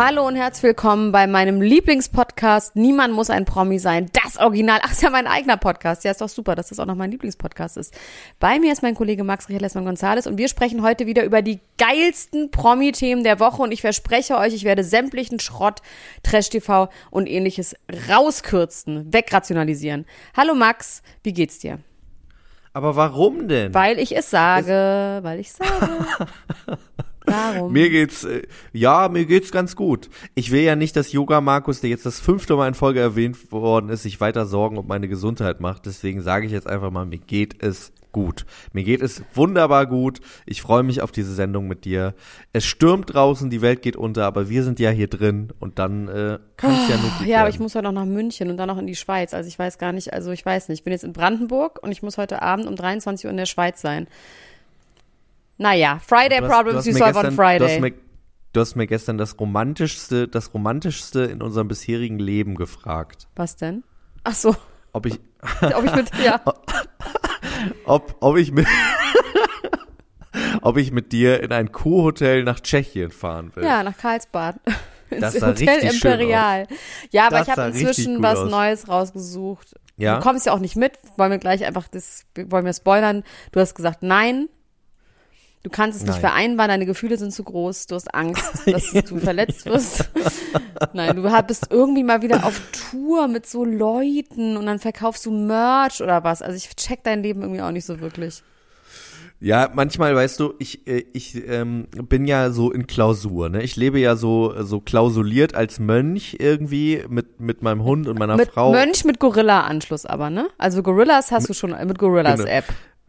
Hallo und herzlich willkommen bei meinem Lieblingspodcast Niemand muss ein Promi sein. Das Original. Ach, ist ja mein eigener Podcast. Ja, ist doch super, dass das auch noch mein Lieblingspodcast ist. Bei mir ist mein Kollege Max Richard Lessmann Gonzales und wir sprechen heute wieder über die geilsten Promi-Themen der Woche und ich verspreche euch, ich werde sämtlichen Schrott, Trash-TV und ähnliches rauskürzen, wegrationalisieren. Hallo Max, wie geht's dir? Aber warum denn? Weil ich es sage, weil ich sage. Warum? Mir geht's, äh, ja, mir geht's ganz gut. Ich will ja nicht, dass Yoga Markus, der jetzt das fünfte Mal in Folge erwähnt worden ist, sich weiter Sorgen um meine Gesundheit macht. Deswegen sage ich jetzt einfach mal, mir geht es gut. Mir geht es wunderbar gut. Ich freue mich auf diese Sendung mit dir. Es stürmt draußen, die Welt geht unter, aber wir sind ja hier drin und dann äh, kann es ja nur gut Ja, aber ich muss heute auch nach München und dann noch in die Schweiz. Also ich weiß gar nicht, also ich weiß nicht. Ich bin jetzt in Brandenburg und ich muss heute Abend um 23 Uhr in der Schweiz sein. Naja, Friday hast- Problems you solve on gestern- Du hast, Friday. mir, du hast mir gestern das romantischste, das romantischste in unserem bisherigen Leben gefragt. Was denn? Ach so, Ob ich, ob ich mit, ja. ob, ob ich mit, ob ich mit dir in ein Kurhotel nach Tschechien fahren will. Ja, nach Karlsbad. Ins Das Hotel richtig schön Imperial. Ja, aber Das ich habe inzwischen was aus. Neues rausgesucht. Ja? Du kommst ja auch nicht mit. Wollen wir gleich einfach das, wollen wir spoilern? Du hast gesagt, nein. Du kannst es nicht Nein. vereinbaren, deine Gefühle sind zu groß, du hast Angst, dass du verletzt wirst. Nein, du bist irgendwie mal wieder auf Tour mit so Leuten und dann verkaufst du Merch oder was. Also ich check dein Leben irgendwie auch nicht so wirklich. Ja, manchmal, weißt du, ich, äh, ich ähm, bin ja so in Klausur, ne? Ich lebe ja so, so klausuliert als Mönch irgendwie mit, mit meinem Hund und meiner mit Frau. Mönch mit Gorilla-Anschluss aber, ne? Also Gorillas hast du schon mit Gorillas Genau.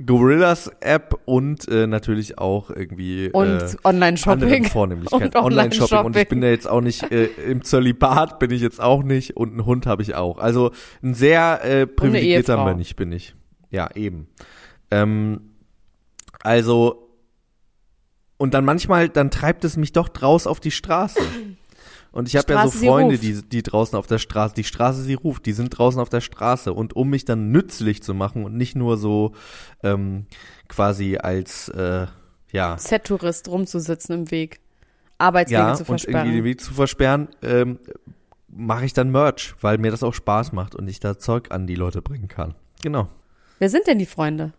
Gorillas App und äh, natürlich auch irgendwie Und äh, Online-Shopping. Vornehmlichkeiten. Und Online-Shopping. Und ich bin ja jetzt auch nicht, äh, im Zölibat bin ich jetzt auch nicht und einen Hund habe ich auch. Also ein sehr äh, privilegierter. Mönch bin ich. Ja, eben. Ähm, also, und dann manchmal, dann treibt es mich doch draus auf die Straße. Und ich habe ja so Freunde, die, die draußen auf der Straße, die Straße sie ruft, die sind draußen auf der Straße. Und um mich dann nützlich zu machen und nicht nur so ähm, quasi als, äh, ja, Z-Tourist rumzusitzen im Weg. Arbeitswege ja, zu und irgendwie den versperren. Weg zu versperren, ähm, mache ich dann Merch, weil mir das auch Spaß macht und ich da Zeug an die Leute bringen kann. Genau. Wer sind denn die Freunde?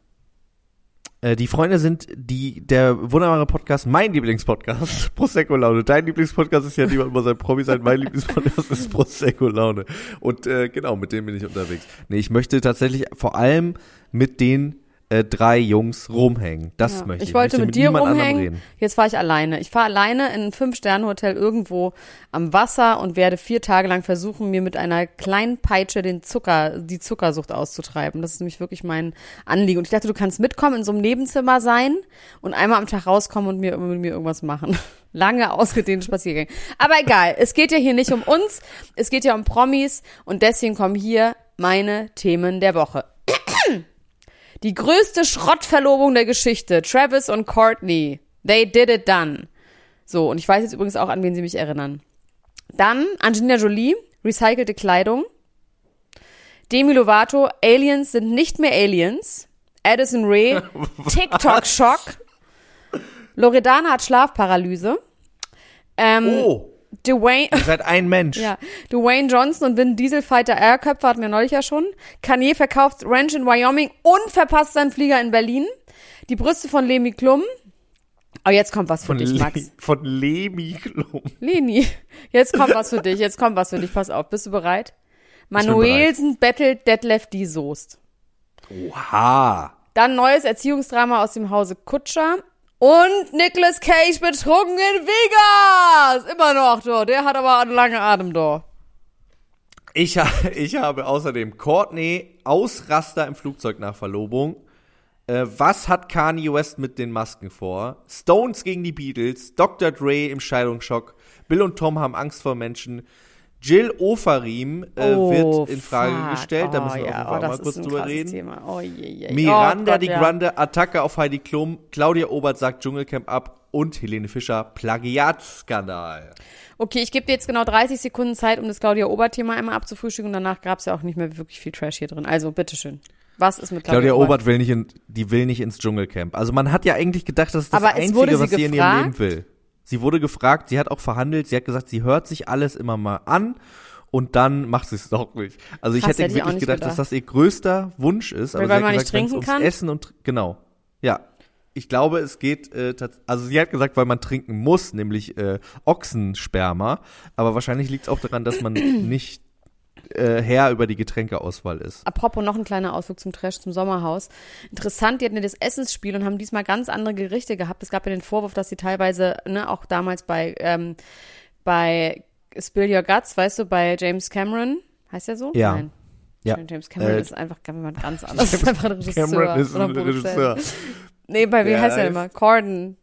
Äh, die Freunde sind die der wunderbare Podcast, mein Lieblingspodcast, Prosecco Laune. Dein Lieblingspodcast ist ja niemand muss ein Promi sein, mein Lieblingspodcast ist Prosecco Laune. Und äh, genau, mit dem bin ich unterwegs. Nee, ich möchte tatsächlich vor allem mit den äh, drei Jungs rumhängen. Das Ja. möchte ich. ich wollte möchte mit dir niemand anderem rumhängen. Jetzt fahre ich alleine. Ich fahre alleine in ein Fünf-Sterne-Hotel irgendwo am Wasser und werde vier Tage lang versuchen, mir mit einer kleinen Peitsche den Zucker, die Zuckersucht auszutreiben. Das ist nämlich wirklich mein Anliegen. Und ich dachte, du kannst mitkommen, in so einem Nebenzimmer sein und einmal am Tag rauskommen und mir, mit mir irgendwas machen. Lange ausgedehnte Spaziergänge. Aber egal, es geht ja hier nicht um uns, es geht ja um Promis und deswegen kommen hier meine Themen der Woche. Die größte Schrottverlobung der Geschichte. Travis und Courtney. They did it done. So, und ich weiß jetzt übrigens auch, an wen sie mich erinnern. Dann Angelina Jolie, recycelte Kleidung. Demi Lovato, Aliens sind nicht mehr Aliens. Addison Ray, TikTok-Schock. Loredana hat Schlafparalyse. Ähm, Oh, Dwayne, ihr seid ein Mensch. ja, Dwayne Johnson und Vin Diesel Fighter Airköpfe hatten wir neulich ja schon. Kanye verkauft Ranch in Wyoming und verpasst seinen Flieger in Berlin. Die Brüste von Lemi Klum. Oh, jetzt kommt was für Von, dich, Le Max. von Lemi Klum. Leni, jetzt kommt was für dich, jetzt kommt was für dich. Pass auf, bist du bereit? bereit. Manuelsen bettelt Detlef die Soest. Oha. Dann neues Erziehungsdrama aus dem Hause Kutscher. Und Nicolas Cage betrunken in Vegas. Immer noch, do. Der hat aber einen langen Atem, do. Ich, ich habe außerdem Courtney Ausraster im Flugzeug nach Verlobung. Äh, was hat Kanye West mit den Masken vor? Stones gegen die Beatles, Dr. Dre im Scheidungsschock, Bill und Tom haben Angst vor Menschen. Jill Ofarim äh, Oh, wird in Frage fuck. gestellt, da Oh, müssen wir ja. auf jeden Fall oh, das mal ist kurz ein drüber reden. Thema. Oh, je, je. Miranda oh, Gott, die ja. Grande, Attacke auf Heidi Klum, Claudia Obert sagt Dschungelcamp ab und Helene Fischer, Plagiatskandal. Okay, ich gebe dir jetzt genau 30 Sekunden Zeit, um das Claudia Obert-Thema einmal abzufrühstücken und danach gab es ja auch nicht mehr wirklich viel Trash hier drin. Also, bitteschön. Was ist mit Claudia, Claudia Obert will nicht in, die will nicht ins Dschungelcamp. Also man hat ja eigentlich gedacht, das ist das Aber Einzige, sie was sie in ihrem Leben gefragt? will. Sie wurde gefragt, sie hat auch verhandelt, sie hat gesagt, sie hört sich alles immer mal an und dann macht sie es doch nicht. Also ich Krass, hätte wirklich nicht gedacht, dass gedacht. das ihr größter Wunsch ist. Aber Weil sie man hat nicht gesagt, wenn's trinken kann? Essen und genau. Ja. Ich glaube, es geht äh, also sie hat gesagt, weil man trinken muss, nämlich äh, Ochsensperma, aber wahrscheinlich liegt es auch daran, dass man nicht äh, Herr über die Getränkeauswahl ist. Apropos noch ein kleiner Ausflug zum Trash, zum Sommerhaus. Interessant, die hatten ja das Essensspiel und haben diesmal ganz andere Gerichte gehabt. Es gab ja den Vorwurf, dass sie teilweise, ne, auch damals bei, ähm, bei Spill Your Guts, weißt du, bei James Cameron, heißt der so? Ja. Nein. Ja. James Cameron Äh, ist einfach jemand ganz anderes. ist einfach ein Regisseur. Cameron ist ein. Regisseur. Nee, bei wie Der heißt er immer? Corden.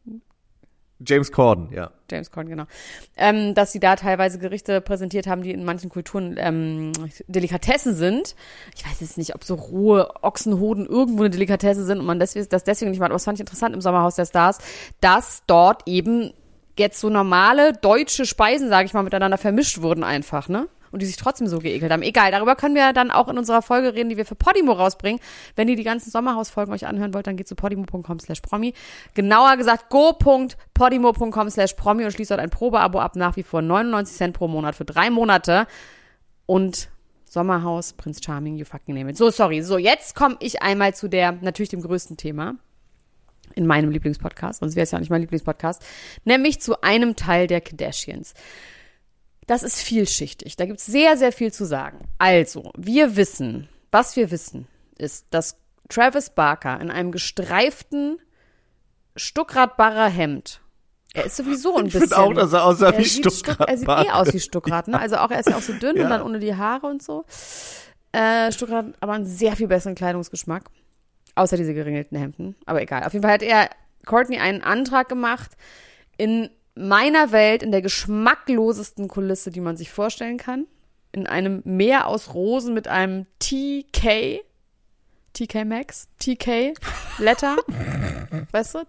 James Corden, ja. James Corden, genau. Ähm, dass sie da teilweise Gerichte präsentiert haben, die in manchen Kulturen ähm, Delikatessen sind. Ich weiß jetzt nicht, ob so rohe Ochsenhoden irgendwo eine Delikatesse sind und man deswegen, das deswegen nicht macht. Aber das fand ich interessant im Sommerhaus der Stars, dass dort eben jetzt so normale deutsche Speisen, sage ich mal, miteinander vermischt wurden einfach, ne? Und die sich trotzdem so geekelt haben. Egal, darüber können wir dann auch in unserer Folge reden, die wir für Podimo rausbringen. Wenn ihr die ganzen Sommerhausfolgen euch anhören wollt, dann geht zu podimo.com slash promi. Genauer gesagt, go.podimo.com slash promi und schließt dort ein Probeabo ab, nach wie vor 99 Cent pro Monat für drei Monate. Und Sommerhaus, Prinz Charming, you fucking name it. So, sorry. So, jetzt komme ich einmal zu der, natürlich dem größten Thema in meinem Lieblingspodcast, sonst wäre es ja auch nicht mein Lieblingspodcast, nämlich zu einem Teil der Kardashians. Das ist vielschichtig. Da gibt es sehr, sehr viel zu sagen. Also, wir wissen, was wir wissen, ist, dass Travis Barker in einem gestreiften Stuckrad-Barrer Hemd, er ist sowieso ein Ich bisschen. finde auch, dass er aussah wie sieht Stuck- Er sieht eh Stuckrad. aus wie Stuckrad, ne? Also auch, er ist ja auch so dünn Ja. und dann ohne die Haare und so. Äh, Stuckrad hat aber einen sehr viel besseren Kleidungsgeschmack. Außer diese geringelten Hemden. Aber egal. Auf jeden Fall hat er Courtney einen Antrag gemacht in meiner Welt, in der geschmacklosesten Kulisse, die man sich vorstellen kann. In einem Meer aus Rosen mit einem TK, TK Max, TK Letter, weißt du?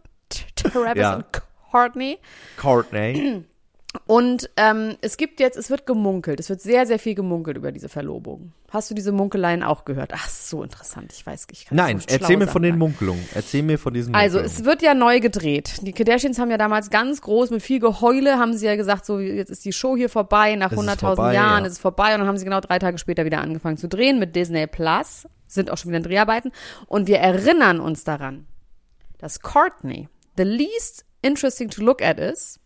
Travis Ja. und Courtney. Courtney. Und ähm, es gibt jetzt, es wird gemunkelt, es wird sehr, sehr viel gemunkelt über diese Verlobung. Hast du diese Munkeleien auch gehört? Ach, so interessant, ich weiß, ich kann Nein, schlaue erzähl mir Sachen von den sagen. Munkelungen. Erzähl mir von diesen Also, es wird ja neu gedreht. Die Kardashians haben ja damals ganz groß mit viel Geheule, haben sie ja gesagt, so, jetzt ist die Show hier vorbei, nach Es ist 100.000 vorbei, Jahren ja. ist es vorbei. Und dann haben sie genau drei Tage später wieder angefangen zu drehen mit Disney Plus. Sind auch schon wieder in Dreharbeiten. Und wir erinnern uns daran, dass Courtney the least interesting to look at is.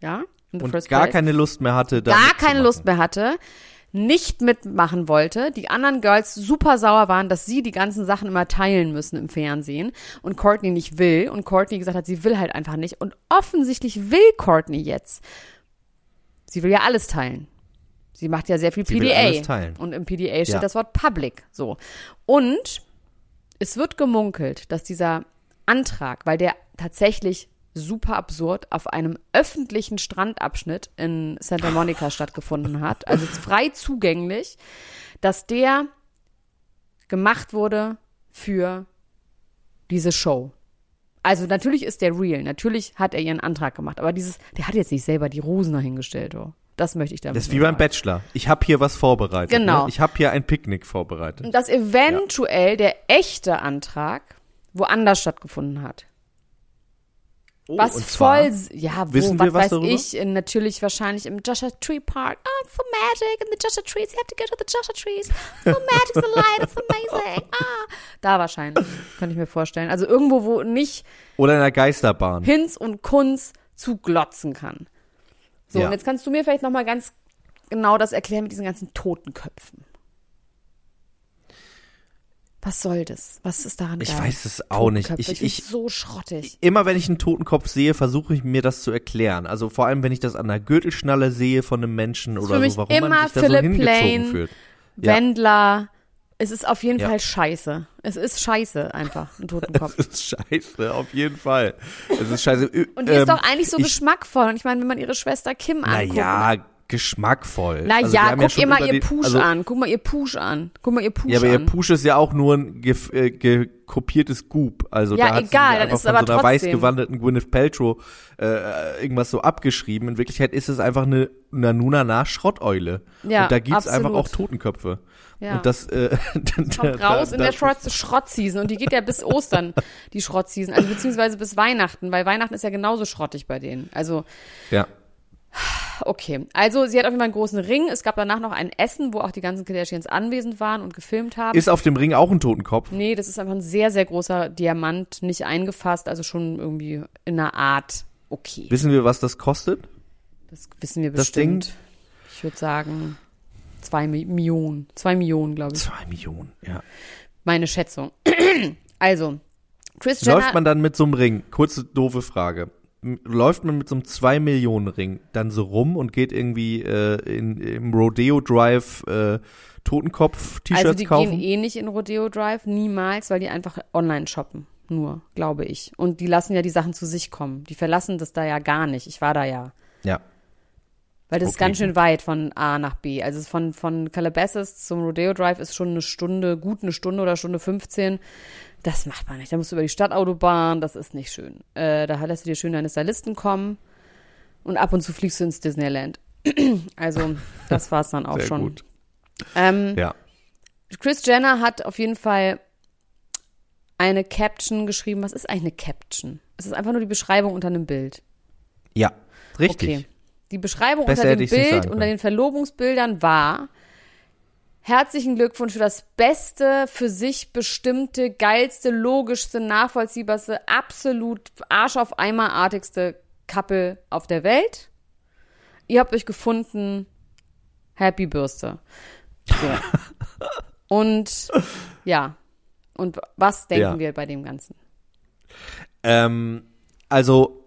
Ja? Und first gar place keine Lust mehr hatte, da gar keine Lust mehr hatte, nicht mitmachen wollte, die anderen Girls super sauer waren, dass sie die ganzen Sachen immer teilen müssen im Fernsehen und Courtney nicht will und Courtney gesagt hat, sie will halt einfach nicht und offensichtlich will Courtney jetzt. Sie will ja alles teilen. Sie macht ja sehr viel Sie PDA. Und im PDA steht Ja. das Wort Public. So. Und es wird gemunkelt, dass dieser Antrag, weil der tatsächlich super absurd auf einem öffentlichen Strandabschnitt in Santa Monica stattgefunden hat, also frei zugänglich, dass der gemacht wurde für diese Show. Also natürlich ist der real, natürlich hat er ihren Antrag gemacht, aber dieses, der hat jetzt nicht selber die Rosen dahingestellt, oh. Das möchte ich damit Das ist wie beim. Bachelor. Ich habe hier was vorbereitet. Genau. Ne? Ich habe hier ein Picknick vorbereitet. Und dass eventuell der echte Antrag woanders stattgefunden hat. Oh, Was voll, ja, wo, wissen was wir was weiß darüber? ich, in, natürlich wahrscheinlich im Joshua Tree Park. Oh, it's so magic in the Joshua Trees. You have to go to the Joshua Trees. So magic, so light, it's amazing. Ah. Da wahrscheinlich, könnte ich mir vorstellen. Also irgendwo, wo nicht Oder in der Geisterbahn. Hinz und Kunz zu glotzen kann. So, Ja. und jetzt kannst du mir vielleicht nochmal ganz genau das erklären mit diesen ganzen Totenköpfen. Was soll das? Was ist daran Ich geil? weiß es auch nicht. Ich- find's ich- so schrottig. Immer wenn ich einen Totenkopf sehe, versuche ich mir das zu erklären. Also vor allem, wenn ich das an der Gürtelschnalle sehe von einem Menschen oder für mich so, warum immer man sich da Philipp so hingezogen Plein, fühlt. Ja. Wendler. Es ist auf jeden Ja. Fall scheiße. Es ist scheiße einfach, ein Totenkopf. Das ist scheiße, auf jeden Fall. Es ist scheiße. Und die ist doch eigentlich so geschmackvoll. Und ich meine, wenn man ihre Schwester Kim anguckt. Naja, geschmackvoll. Na Also ja, guck schon ihr mal ihr den- Push also, an. Guck mal ihr Push an. Guck mal ihr Push Ja, aber ihr an. Push ist ja auch nur ein gef- äh, gekopiertes Goop. Also Ja, da hat sie egal, sich dann einfach von so einer trotzdem- weißgewandeten Gwyneth Paltrow äh, irgendwas so abgeschrieben. In Wirklichkeit ist es einfach eine Nanuna Schrotteule. Ja, Und da gibt's einfach absolut. auch Totenköpfe. Ja. Und das äh, kommt raus in der Schrott Schrottseason und die geht ja bis Ostern, die Schrottseason, also beziehungsweise bis Weihnachten, weil Weihnachten ist ja genauso schrottig bei denen. Also, Ja. Okay. Also, sie hat auf jeden Fall einen großen Ring. Es gab danach noch ein Essen, wo auch die ganzen Kardashians anwesend waren und gefilmt haben. Ist auf dem Ring auch ein Totenkopf? nee, das ist einfach ein sehr, sehr großer Diamant, nicht eingefasst, also schon irgendwie in einer Art okay. Wissen wir, was das kostet? Das wissen wir das bestimmt. Ich würde sagen, zwei Mi- Millionen. Zwei Millionen, glaube ich. Zwei Millionen, ja. Meine Schätzung. also, Chris Jenner. Läuft man dann mit so einem Ring? Kurze doofe Frage. Läuft man mit so einem 2 Millionen Ring dann so rum und geht irgendwie äh, in, im Rodeo Drive äh, Totenkopf-T-Shirts Also die kaufen? gehen eh nicht in Rodeo Drive, niemals, weil die einfach online shoppen. Nur, glaube ich. Und die lassen ja die Sachen zu sich kommen. Die verlassen das da ja gar nicht. Ich war da ja. ja. Weil das ist Okay, ganz schön weit von A nach B. Also von, von Calabasas zum Rodeo Drive ist schon eine Stunde, gut eine Stunde oder Stunde 15. Das macht man nicht. Da musst du über die Stadtautobahn. Das ist nicht schön. Äh, da lässt du dir schön deine Stylisten kommen. Und ab und zu fliegst du ins Disneyland. also, das war's dann auch Sehr schon. gut. Ähm, Ja. Chris Jenner hat auf jeden Fall eine Caption geschrieben. Was ist eigentlich eine Caption? Es ist einfach nur die Beschreibung unter einem Bild. Ja. Richtig. Okay. Die Beschreibung Besser unter dem Bild, unter den Verlobungsbildern war Herzlichen Glückwunsch für das beste, für sich bestimmte, geilste, logischste, nachvollziehbarste, absolut Arsch auf Eimerartigste Couple auf der Welt. Ihr habt euch gefunden. Happy Bürste. So. Und ja. Und was denken Ja. wir bei dem Ganzen? Ähm, also,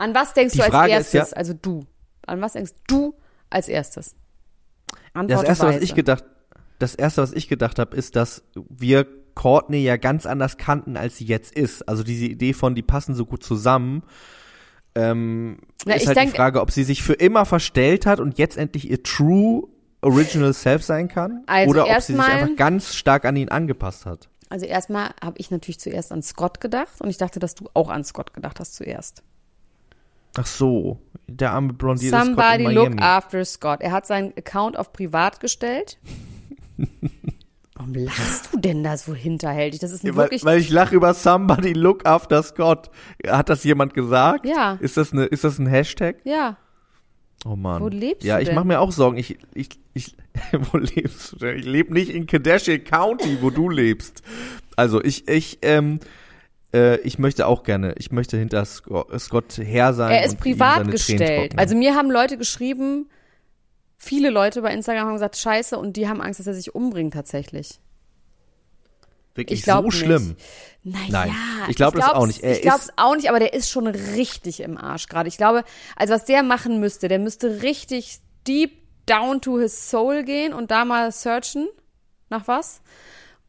An was denkst Die du als Frage ist erstes? ja- also du. An was denkst du als erstes? das Antworte erste, was ich gedacht, das erste, was ich gedacht habe, ist, dass wir Courtney ja ganz anders kannten, als sie jetzt ist. Also diese Idee von, die passen so gut zusammen. Ähm, Ja, ist halt denk- die Frage, ob sie sich für immer verstellt hat und jetzt endlich ihr True Original Self sein kann, Also oder ob sie sich einfach ganz stark an ihn angepasst hat. Also erstmal habe ich natürlich zuerst an Scott gedacht und ich dachte, dass du auch an Scott gedacht hast zuerst. Ach so, der arme blondierte Scott Somebody look after Scott. Er hat seinen Account auf privat gestellt. Warum lachst du denn da so hinterhältig? Das ist ein weil, wirklich. weil ich lache über Somebody look after Scott. Hat das jemand gesagt? Ja. Ist das eine, ist das ein Hashtag? ja, Oh Mann. Wo lebst ja, du ich denn? mache mir auch Sorgen. Ich, ich, ich, wo lebst du denn? Ich lebe nicht in Kardashian County, wo du lebst. Also ich, ich, ähm, äh, ich möchte auch gerne, ich möchte hinter Scott, Scott her sein. er ist privat gestellt. Also mir haben Leute geschrieben, viele Leute bei Instagram haben gesagt, scheiße, und die haben Angst, dass er sich umbringt tatsächlich. wirklich ich so nicht. schlimm. Naja, Nein, ich glaub das auch nicht. Er ich glaube es auch nicht, aber der ist schon richtig im Arsch gerade. Ich glaube, also was der machen müsste, der müsste richtig deep down to his soul gehen und da mal searchen nach was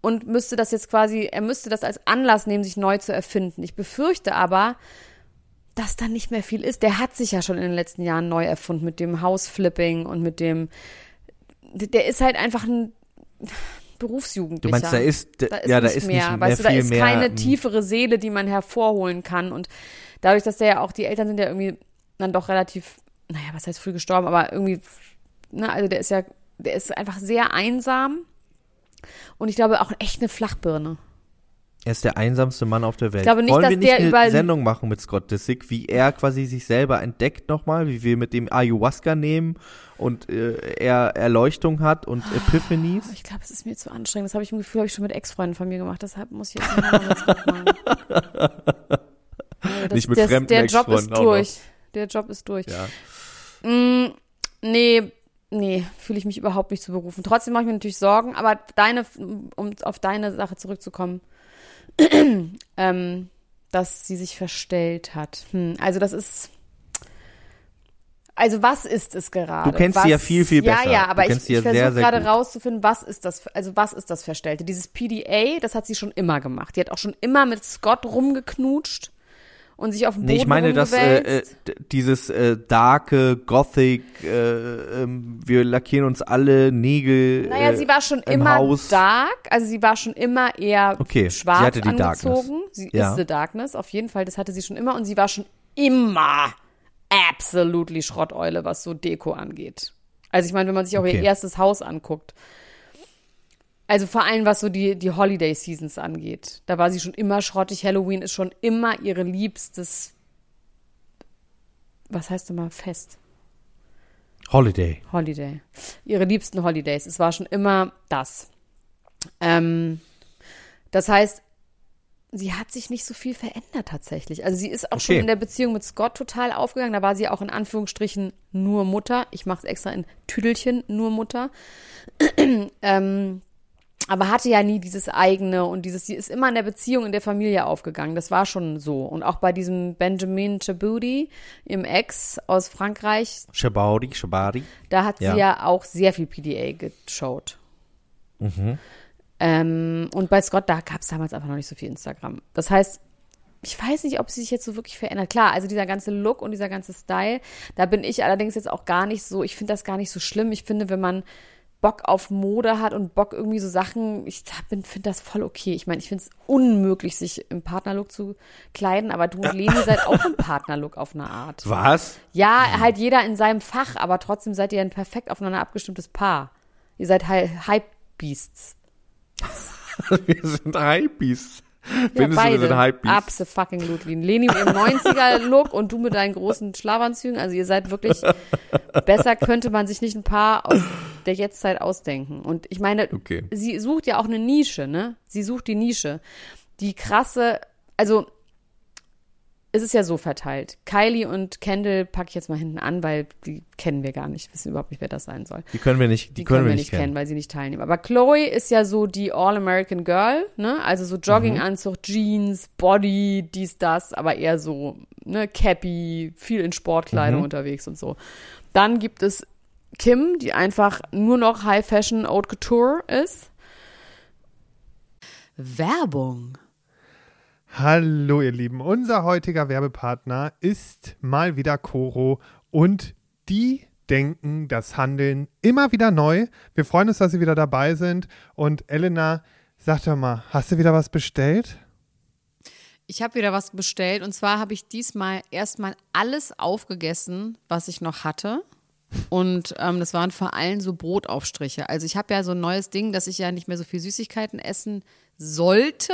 und müsste das jetzt quasi, er müsste das als Anlass nehmen, sich neu zu erfinden. Ich befürchte aber, dass da nicht mehr viel ist. Der hat sich ja schon in den letzten Jahren neu erfunden mit dem Houseflipping und mit dem, der ist halt einfach ein Berufsjugendlicher. Du meinst, da ist, Da ist ja, da ist mehr, nicht mehr weißt du, da ist mehr. keine ähm, tiefere Seele, die man hervorholen kann. Und dadurch, dass der ja auch, die Eltern sind ja irgendwie dann doch relativ, naja, was heißt früh gestorben, aber irgendwie, ne, also der ist ja, der ist einfach sehr einsam. Und ich glaube auch echt eine Flachbirne. Er ist der einsamste Mann auf der Welt. Ich glaube nicht, Wollen dass wir nicht der eine Sendung machen mit Scott Disick, wie er quasi sich selber entdeckt nochmal, wie wir mit dem Ayahuasca nehmen und äh, er Erleuchtung hat und Epiphanies? Ich glaube, es ist mir zu anstrengend. Das habe ich im Gefühl, habe ich schon mit Ex-Freunden von mir gemacht. Deshalb muss ich jetzt nochmal mit Scott machen. Also das, Nicht mit das, fremden Der Job ist durch. Der Job ist durch. Ja. Mm, nee, nee, fühle ich mich überhaupt nicht zu berufen. Trotzdem mache ich mir natürlich Sorgen, aber deine, um auf deine Sache zurückzukommen, ähm, dass sie sich verstellt hat. Hm, also das ist. Also was ist es gerade? Du kennst was, sie ja viel, viel besser. Ja, ja, aber ich, sie ja ich versuche gerade rauszufinden, was ist das, also was ist das Verstellte? Dieses PDA, das hat sie schon immer gemacht. Die hat auch schon immer mit Scott rumgeknutscht und sich auf den Boden Nee, ich meine, dass äh, äh, dieses äh, darke Gothic, äh, ähm, wir lackieren uns alle Nägel. Naja, äh, sie war schon im immer Haus. dark, also sie war schon immer eher Okay, sie schwarz hatte die Darkness. angezogen. Sie Ja. ist the Darkness, auf jeden Fall, das hatte sie schon immer und sie war schon immer absolutely Schrotteule, was so Deko angeht. Also ich meine, wenn man sich auch ihr Okay. erstes Haus anguckt. Also vor allem, was so die, die Holiday Seasons angeht. Da war sie schon immer schrottig. Halloween ist schon immer ihre liebstes, was heißt immer Fest? Holiday. Holiday. Ihre liebsten Holidays. Es war schon immer das. Ähm, das heißt, sie hat sich nicht so viel verändert tatsächlich. Also sie ist auch schon Okay. in der Beziehung mit Scott total aufgegangen. Da war sie auch in Anführungsstrichen nur Mutter. Ich mache es extra in Tüdelchen, nur Mutter. ähm, aber hatte ja nie dieses eigene und dieses, sie ist immer in der Beziehung in der Familie aufgegangen. Das war schon so. Und auch bei diesem Benjamin Chaboudi, im Ex aus Frankreich, Shabari, Shabari. da hat Ja. sie ja auch sehr viel PDA geschaut. Ähm, und bei Scott, da gab es damals einfach noch nicht so viel Instagram. Das heißt, ich weiß nicht, ob sie sich jetzt so wirklich verändert. Klar, also dieser ganze Look und dieser ganze Style, da bin ich allerdings jetzt auch gar nicht so, ich finde das gar nicht so schlimm. Ich finde, wenn man Bock auf Mode hat und Bock irgendwie so Sachen, ich finde das voll okay. Ich meine, ich finde es unmöglich, sich im Partnerlook zu kleiden, aber du und Leni seid auch im Partnerlook auf eine Art. Was? Ja, halt jeder in seinem Fach, aber trotzdem seid ihr ein perfekt aufeinander abgestimmtes Paar. Ihr seid Hype-Beasts. wir sind Hypebeasts. Ja, du, wir beide. sind Hypebeasts? Absolutely. Leni mit ihrem 90er-Look und du mit deinen großen Schlafanzügen. Also ihr seid wirklich, besser könnte man sich nicht ein Paar aus der Jetztzeit ausdenken. Und ich meine, Okay. sie sucht ja auch eine Nische, ne? Sie sucht die Nische. Die krasse, also es ist ja so verteilt. Kylie und Kendall packe ich jetzt mal hinten an, weil die kennen wir gar nicht, wissen überhaupt nicht, wer das sein soll. Die können wir nicht, die, Die können wir nicht kennen. weil sie nicht teilnehmen. Aber Chloe ist ja so die All-American Girl, ne? Also so Jogginganzug, Jeans, Body, dies, das, aber eher so, ne, Cappy, viel in Sportkleidung Mhm. unterwegs und so. Dann gibt es Kim, die einfach nur noch High Fashion Haute Couture ist. Werbung. Hallo ihr Lieben, unser heutiger Werbepartner ist mal wieder Coro und die denken das Handeln immer wieder neu. Wir freuen uns, dass Sie wieder dabei sind und Elena, sag doch mal, hast du wieder was bestellt? Ich habe wieder was bestellt und zwar habe ich diesmal erstmal alles aufgegessen, was ich noch hatte. Und ähm, das waren vor allem so Brotaufstriche. Also ich habe ja so ein neues Ding, dass ich ja nicht mehr so viel Süßigkeiten essen sollte.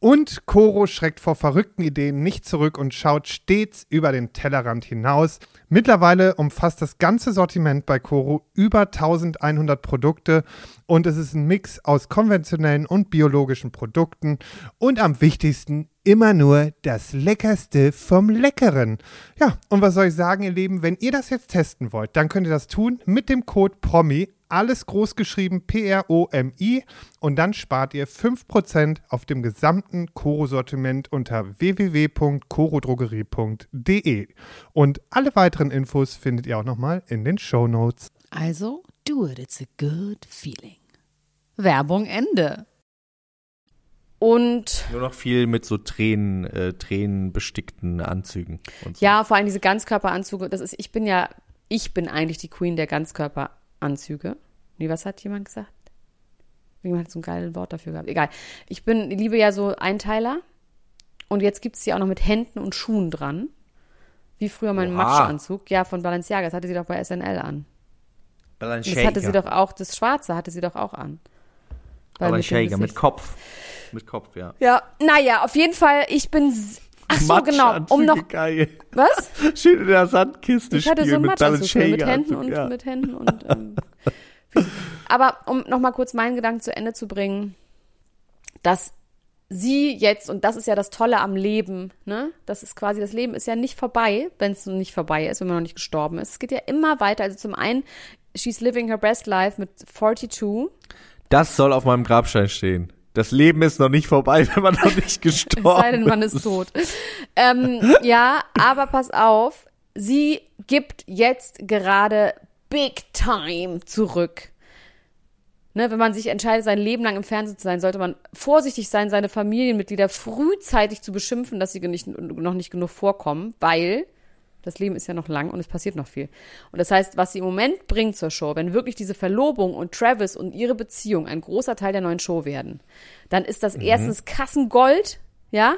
Und Coro schreckt vor verrückten Ideen nicht zurück und schaut stets über den Tellerrand hinaus. Mittlerweile umfasst das ganze Sortiment bei Coro über 1100 Produkte und es ist ein Mix aus konventionellen und biologischen Produkten und am wichtigsten immer nur das Leckerste vom Leckeren. Ja, und was soll ich sagen, ihr Lieben, wenn ihr das jetzt testen wollt, dann könnt ihr das tun mit dem Code PROMI alles groß geschrieben P-R-O-M-I und dann spart ihr 5% auf dem gesamten Koro-Sortiment unter www.korodrogerie.de. Und alle weiteren Infos findet ihr auch nochmal in den Show Notes. Also, do it, it's a good feeling. Werbung Ende. Und Nur noch viel mit so Tränen, äh, tränenbestickten Anzügen. Und so. ja, vor allem diese Ganzkörperanzüge, das ist, ich bin ja, ich bin eigentlich die Queen der Ganzkörperanzüge. Nee, was hat jemand gesagt? Jemand hat so ein geiles Wort dafür gehabt. Egal. Ich bin, liebe ja so Einteiler. Und jetzt gibt es die auch noch mit Händen und Schuhen dran. Wie früher mein. Matschanzug. Ja, von Balenciaga. Das hatte sie doch bei SNL an. Und das hatte sie doch auch, das Schwarze hatte sie doch auch an. Weil mit Balenciaga mit Gesicht- Kopf. Mit Kopf, ja. Ja, naja, auf jeden Fall, ich bin. Ach so, genau. Um noch. Geil. Was? Schön in der Sandkiste Ich hatte so spielen einen mit Matschanzug für, mit Händen und ja. mit Händen und. Ähm. Aber um nochmal kurz meinen Gedanken zu Ende zu bringen, dass sie jetzt, und das ist ja das Tolle am Leben, ne? Das ist quasi, das Leben ist ja nicht vorbei, wenn es noch nicht vorbei ist, wenn man noch nicht gestorben ist. Es geht ja immer weiter. Also zum einen, she's living her best life mit 42. Das soll auf meinem Grabstein stehen. Das Leben ist noch nicht vorbei, wenn man noch nicht Es gestorben sei denn, man ist tot. ähm, ja, aber pass auf, sie gibt jetzt gerade Big Time zurück. Ne, wenn man sich entscheidet, sein Leben lang im Fernsehen zu sein, sollte man vorsichtig sein, seine Familienmitglieder frühzeitig zu beschimpfen, dass sie nicht, noch nicht genug vorkommen, weil das Leben ist ja noch lang und es passiert noch viel. Und das heißt, was sie im Moment bringt zur Show, wenn wirklich diese Verlobung und Travis und ihre Beziehung ein großer Teil der neuen Show werden, dann ist das erstens Kassengold, ja,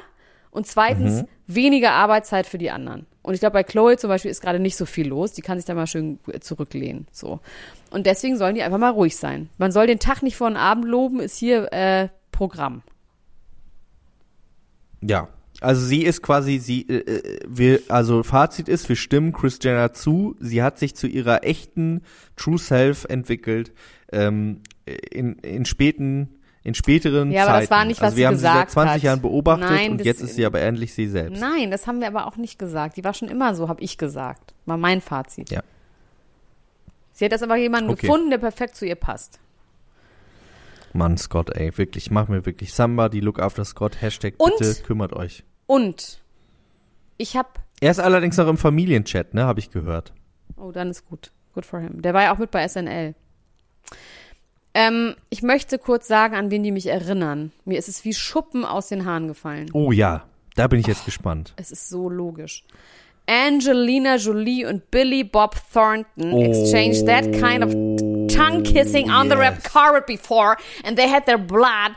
und zweitens weniger Arbeitszeit für die anderen. Und ich glaube, bei Chloe zum Beispiel ist gerade nicht so viel los. Die kann sich da mal schön zurücklehnen. So. Und deswegen sollen die einfach mal ruhig sein. Man soll den Tag nicht vor den Abend loben, ist hier äh, Programm. Ja. Also sie ist quasi, sie, äh, äh, wir, also Fazit ist, wir stimmen Chris Jenner zu. Sie hat sich zu ihrer echten True Self entwickelt. Ähm, in, in späten, in späteren Ja, Zeiten. aber das war nicht, was also wir sie haben gesagt sie seit 20 hat. Jahren beobachtet Nein, und das- jetzt ist sie aber endlich sie selbst. Nein, das haben wir aber auch nicht gesagt. Die war schon immer so, habe ich gesagt. War mein Fazit. Ja. Sie hat jetzt einfach jemanden Okay. gefunden, der perfekt zu ihr passt. Mann, Scott, ey, wirklich, mach mir wirklich Somebody look after Scott. Hashtag Und- bitte kümmert euch. Und ich habe Er ist allerdings noch im Familienchat, ne, habe ich gehört. Oh, dann ist gut. Good for him. Der war ja auch mit bei SNL. Ähm, ich möchte kurz sagen, an wen die mich erinnern. Mir ist es wie Schuppen aus den Haaren gefallen. Oh ja, da bin ich jetzt gespannt. Es ist so logisch. Angelina Jolie und Billy Bob Thornton exchanged that kind of tongue kissing on the red Oh, yes. carpet before, and they had their blood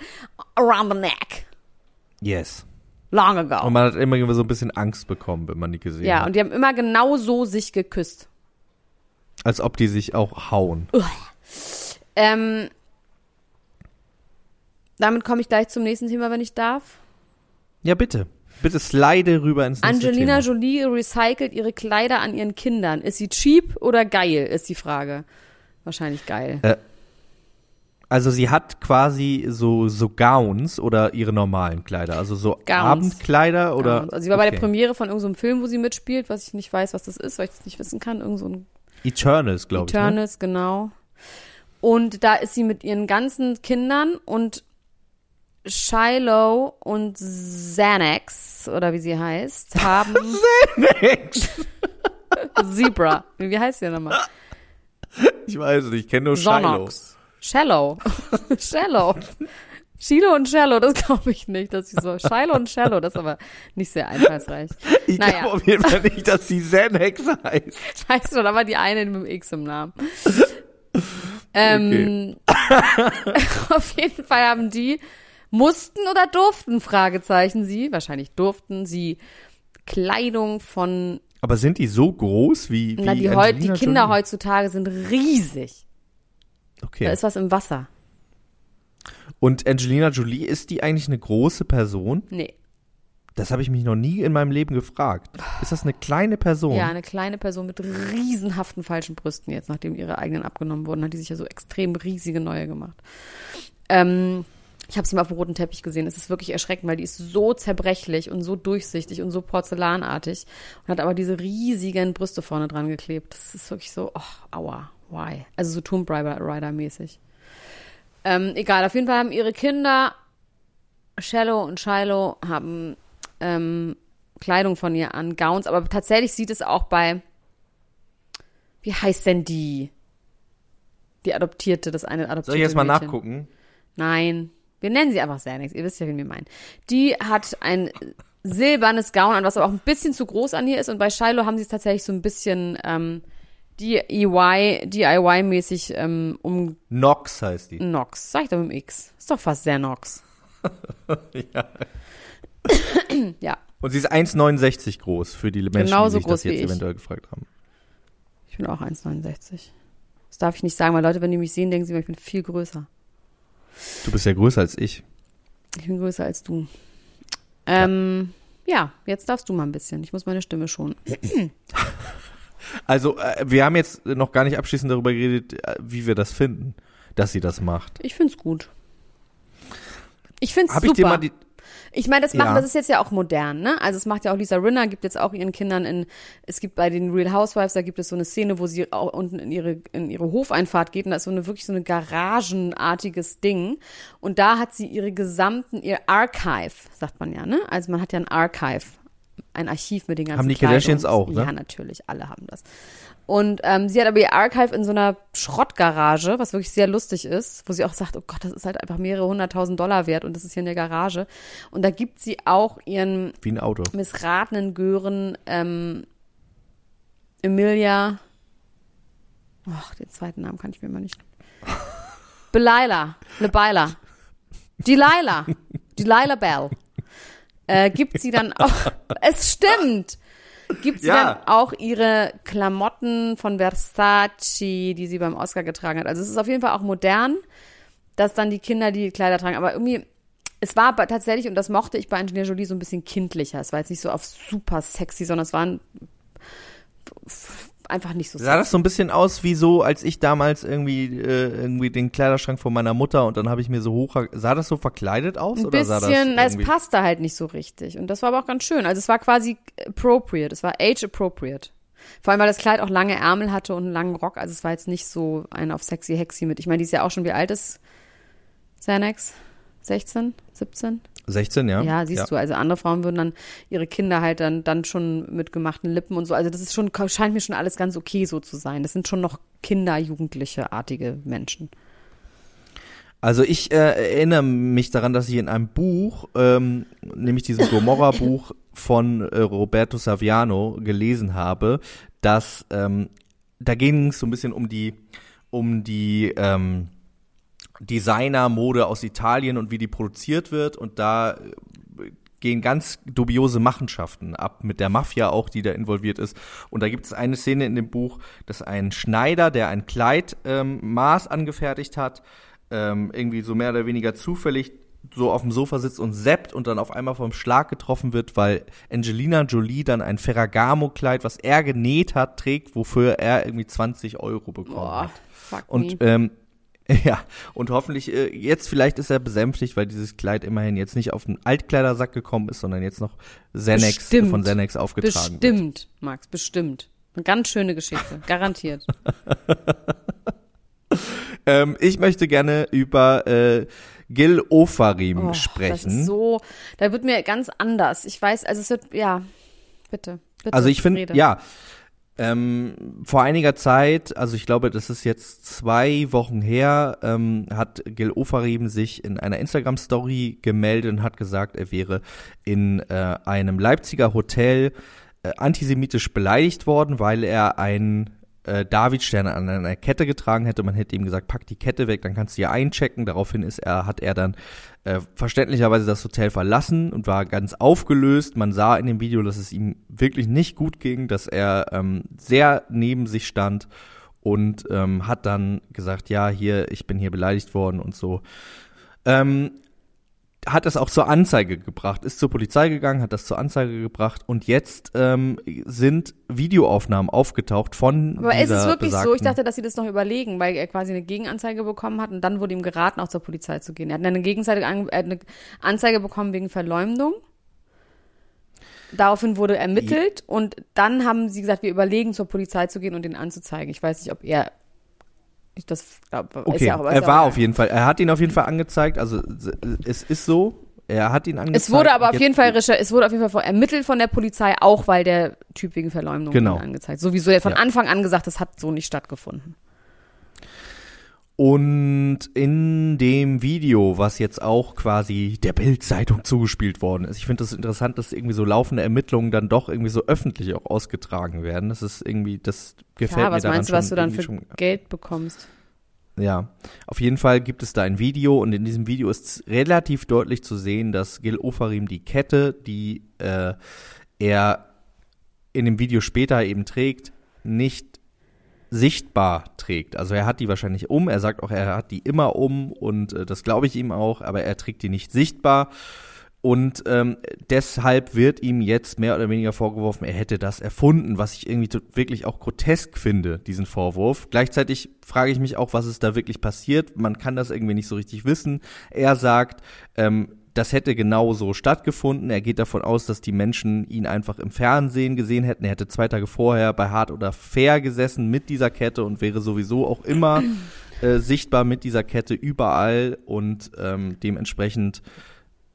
around the neck Yes. long ago. Und man hat immer so ein bisschen Angst bekommen, wenn man die gesehen ja, hat. und die haben immer genau so sich geküsst. Als ob die sich auch hauen. Ähm, damit komme ich gleich zum nächsten Thema, wenn ich darf. Ja, bitte. Bitte slide rüber ins nächste Angelina Thema. Jolie recycelt ihre Kleider an ihren Kindern. Ist sie cheap oder geil, ist die Frage. Wahrscheinlich geil. Also sie hat quasi so, so Gowns oder ihre normalen Kleider. Also so Abendkleider oder. Also sie war bei der Okay. Premiere von irgendeinem Film, wo sie mitspielt, was ich nicht weiß, was das ist, weil ich das nicht wissen kann. Irgend so ein Eternals, glaube ich. Ne? Eternals, genau. Und da ist sie mit ihren ganzen Kindern und Shiloh und Xanax, oder wie sie heißt, haben Zebra. Wie heißt sie nochmal? Ich weiß nicht, ich kenne nur Shiloh. Sonox. Shallow. Shallow. Chilo und Cello, das glaube ich nicht, dass sie so. Shiloh und Cello, das ist aber nicht sehr einfallsreich. Ich Naja. glaube auf jeden Fall nicht, dass sie Xanax heißt. Scheiße schon, aber die eine mit dem X im Namen. Ähm, auf jeden Fall haben die, mussten oder durften, Fragezeichen, sie, wahrscheinlich durften sie Kleidung von, Aber sind die so groß wie, wie na, die, heu, die Kinder heutzutage sind riesig. Da Okay. ist was im Wasser. Und Angelina Jolie, ist die eigentlich eine große Person? Nee. Das habe ich mich noch nie in meinem Leben gefragt. Ist das eine kleine Person? Ja, eine kleine Person mit riesenhaften falschen Brüsten jetzt, nachdem ihre eigenen abgenommen wurden, hat die sich ja so extrem riesige neue gemacht. Ähm, ich habe sie mal auf dem roten Teppich gesehen. Es ist wirklich erschreckend, weil die ist so zerbrechlich und so durchsichtig und so porzellanartig und hat aber diese riesigen Brüste vorne dran geklebt. Das ist wirklich so, oh, aua, why? Also so Tomb Raider mäßig. Ähm, egal, auf jeden Fall haben ihre Kinder, Shallow und Shiloh, haben ähm, Kleidung von ihr an, Gowns, aber tatsächlich sieht es auch bei, wie heißt denn die? Die Adoptierte, das eine adoptierte Soll ich jetzt mal Mädchen. nachgucken? Nein, wir nennen sie einfach Xanax, ihr wisst ja, wen wir meinen. Die hat ein silbernes Gown an, was aber auch ein bisschen zu groß an ihr ist und bei Shiloh haben sie es tatsächlich so ein bisschen ähm, DIY, DIY-mäßig ähm, um Nox heißt die. Nox. Sag ich doch mit dem X. Ist doch fast sehr Nox. ja. Ja, Und sie ist 1,69 groß für die Menschen, Genauso die sich das jetzt ich. eventuell gefragt haben. ich bin auch 1,69. Das darf ich nicht sagen, weil Leute, wenn die mich sehen, denken sie, ich bin viel größer. Du bist ja größer als ich. Ich bin größer als du. Ähm, ja, jetzt darfst du mal ein bisschen. Ich muss meine Stimme schonen. Also, äh, wir haben jetzt noch gar nicht abschließend darüber geredet, äh, wie wir das finden, dass sie das macht. Ich find's gut. Ich find's Habe super. ich dir mal die. Ich meine, das machen, Ja. das ist jetzt ja auch modern, ne? Also es macht ja auch Lisa Rinna, gibt jetzt auch ihren Kindern in, es gibt bei den Real Housewives, da gibt es so eine Szene, wo sie auch unten in ihre, in ihre Hofeinfahrt geht und da ist so eine wirklich so eine garagenartiges Ding. Und da hat sie ihre gesamten, ihr Archive, sagt man ja, ne? Also man hat ja ein Archive, ein Archiv mit den ganzen Haben die Kardashians Kleidungs- auch, ne? Ja, natürlich, alle haben das. Und ähm, sie hat aber ihr Archive in so einer Schrottgarage, was wirklich sehr lustig ist, wo sie auch sagt, oh Gott, das ist halt einfach mehrere hunderttausend Dollar wert und das ist hier in der Garage. Und da gibt sie auch ihren Wie ein Auto. missratenen Gören ähm, Emilia, ach, den zweiten Namen kann ich mir mal nicht. Belila, Lebeila, Delilah, Delilah Bell. Äh, gibt sie dann auch, es stimmt, gibt sie Ja. dann auch ihre Klamotten von Versace, die sie beim Oscar getragen hat. Also es ist auf jeden Fall auch modern, dass dann die Kinder die Kleider tragen, aber irgendwie es war tatsächlich, und das mochte ich bei Angelina Jolie so ein bisschen kindlicher. Es war jetzt nicht so auf super sexy, sondern es war ein, einfach nicht so Sah das sexy. so ein bisschen aus wie so, als ich damals irgendwie äh, irgendwie den Kleiderschrank von meiner Mutter und dann habe ich mir so hoch sah das so verkleidet aus Ein oder sah das bisschen, na, es passte halt nicht so richtig. Und das war aber auch ganz schön. Also es war quasi appropriate, es war age appropriate. Vor allem, weil das Kleid auch lange Ärmel hatte und einen langen Rock. Also es war jetzt nicht so ein auf sexy Hexy mit. Ich meine, die ist ja auch schon, wie alt ist Xanax? 16? 17? 16, ja? Ja, siehst du, also andere Frauen würden dann ihre Kinder halt dann, dann schon mit gemachten Lippen und so. Also das ist schon, scheint mir schon alles ganz okay so zu sein. Das sind schon noch Kinder, Jugendliche, artige Menschen. Also ich äh, erinnere mich daran, dass ich in einem Buch, ähm, nämlich diesem Gomorra-Buch von äh, Roberto Saviano gelesen habe, dass ähm, da ging es so ein bisschen um die um die ähm, Designer-Mode aus Italien und wie die produziert wird und da äh, gehen ganz dubiose Machenschaften ab mit der Mafia auch, die da involviert ist. Und da gibt es eine Szene in dem Buch, dass ein Schneider, der ein Kleid ähm, Maß angefertigt hat, ähm, irgendwie so mehr oder weniger zufällig so auf dem Sofa sitzt und seppt und dann auf einmal vom Schlag getroffen wird, weil Angelina Jolie dann ein Ferragamo-Kleid, was er genäht hat, trägt, wofür er irgendwie 20 Euro bekommen Boah, hat. fuck Und ähm, ja, und hoffentlich, äh, jetzt vielleicht ist er besänftigt, weil dieses Kleid immerhin jetzt nicht auf den Altkleidersack gekommen ist, sondern jetzt noch Xanax Bestimmt. von Xanax aufgetragen wird. Bestimmt, Max, bestimmt. Eine ganz schöne Geschichte, garantiert. Ähm, ich möchte gerne über äh, Gil Ofarim Oh, Das sprechen. ist so, da wird mir ganz anders. Ich weiß, also es wird, ja, bitte. bitte also ich finde, ja, Ähm, vor einiger Zeit, also ich glaube, das ist jetzt zwei Wochen her, ähm, hat Gil Ofarim sich in einer Instagram-Story gemeldet und hat gesagt, er wäre in äh, einem Leipziger Hotel äh, antisemitisch beleidigt worden, weil er einen äh, Davidstern an einer Kette getragen hätte. Man hätte ihm gesagt, pack die Kette weg, dann kannst du hier einchecken. Daraufhin ist er, hat er dann äh, verständlicherweise das Hotel verlassen und war ganz aufgelöst. Man sah in dem Video, dass es ihm wirklich nicht gut ging, dass er ähm, sehr neben sich stand und ähm, hat dann gesagt, ja, hier, ich bin hier beleidigt worden und so. Ähm, hat es auch zur Anzeige gebracht, ist zur Polizei gegangen, hat das zur Anzeige gebracht und jetzt ähm, sind Videoaufnahmen aufgetaucht von Aber ist es wirklich so? Ich dachte, dass sie das noch überlegen, weil er quasi eine Gegenanzeige bekommen hat und dann wurde ihm geraten, auch zur Polizei zu gehen. Er hat eine Gegenseite, er hat eine Anzeige bekommen wegen Verleumdung. Daraufhin wurde ermittelt und dann haben sie gesagt, wir überlegen, zur Polizei zu gehen und ihn anzuzeigen. Ich weiß nicht, ob er ich das glaube, Okay, ja er war auf jeden Fall, er hat ihn auf jeden Fall angezeigt, also es ist so, er hat ihn angezeigt. Es wurde aber auf jeden Fall es wurde auf jeden Fall ermittelt von der Polizei, auch weil der Typ wegen Verleumdung Genau. angezeigt. Sowieso er hat von Ja. Anfang an gesagt, das hat so nicht stattgefunden. Und in dem Video, was jetzt auch quasi der Bild-Zeitung zugespielt worden ist, ich finde das interessant, dass irgendwie so laufende Ermittlungen dann doch irgendwie so öffentlich auch ausgetragen werden. Das ist irgendwie, das gefällt Ja, mir was daran meinst du, was du dann für schon- Geld bekommst? Ja, auf jeden Fall gibt es da ein Video und in diesem Video ist relativ deutlich zu sehen, dass Gil Ofarim die Kette, die äh, er in dem Video später eben trägt, nicht sichtbar trägt. Also er hat die wahrscheinlich um, er sagt auch, er hat die immer um und äh, das glaube ich ihm auch, aber er trägt die nicht sichtbar. Und ähm, deshalb wird ihm jetzt mehr oder weniger vorgeworfen, er hätte das erfunden, was ich irgendwie wirklich auch grotesk finde, diesen Vorwurf. Gleichzeitig frage ich mich auch, was ist da wirklich passiert. Man kann das irgendwie nicht so richtig wissen. Er sagt, ähm, das hätte genau so stattgefunden. Er geht davon aus, dass die Menschen ihn einfach im Fernsehen gesehen hätten. Er hätte zwei Tage vorher bei Hard oder Fair gesessen mit dieser Kette und wäre sowieso auch immer äh, sichtbar mit dieser Kette überall und ähm, dementsprechend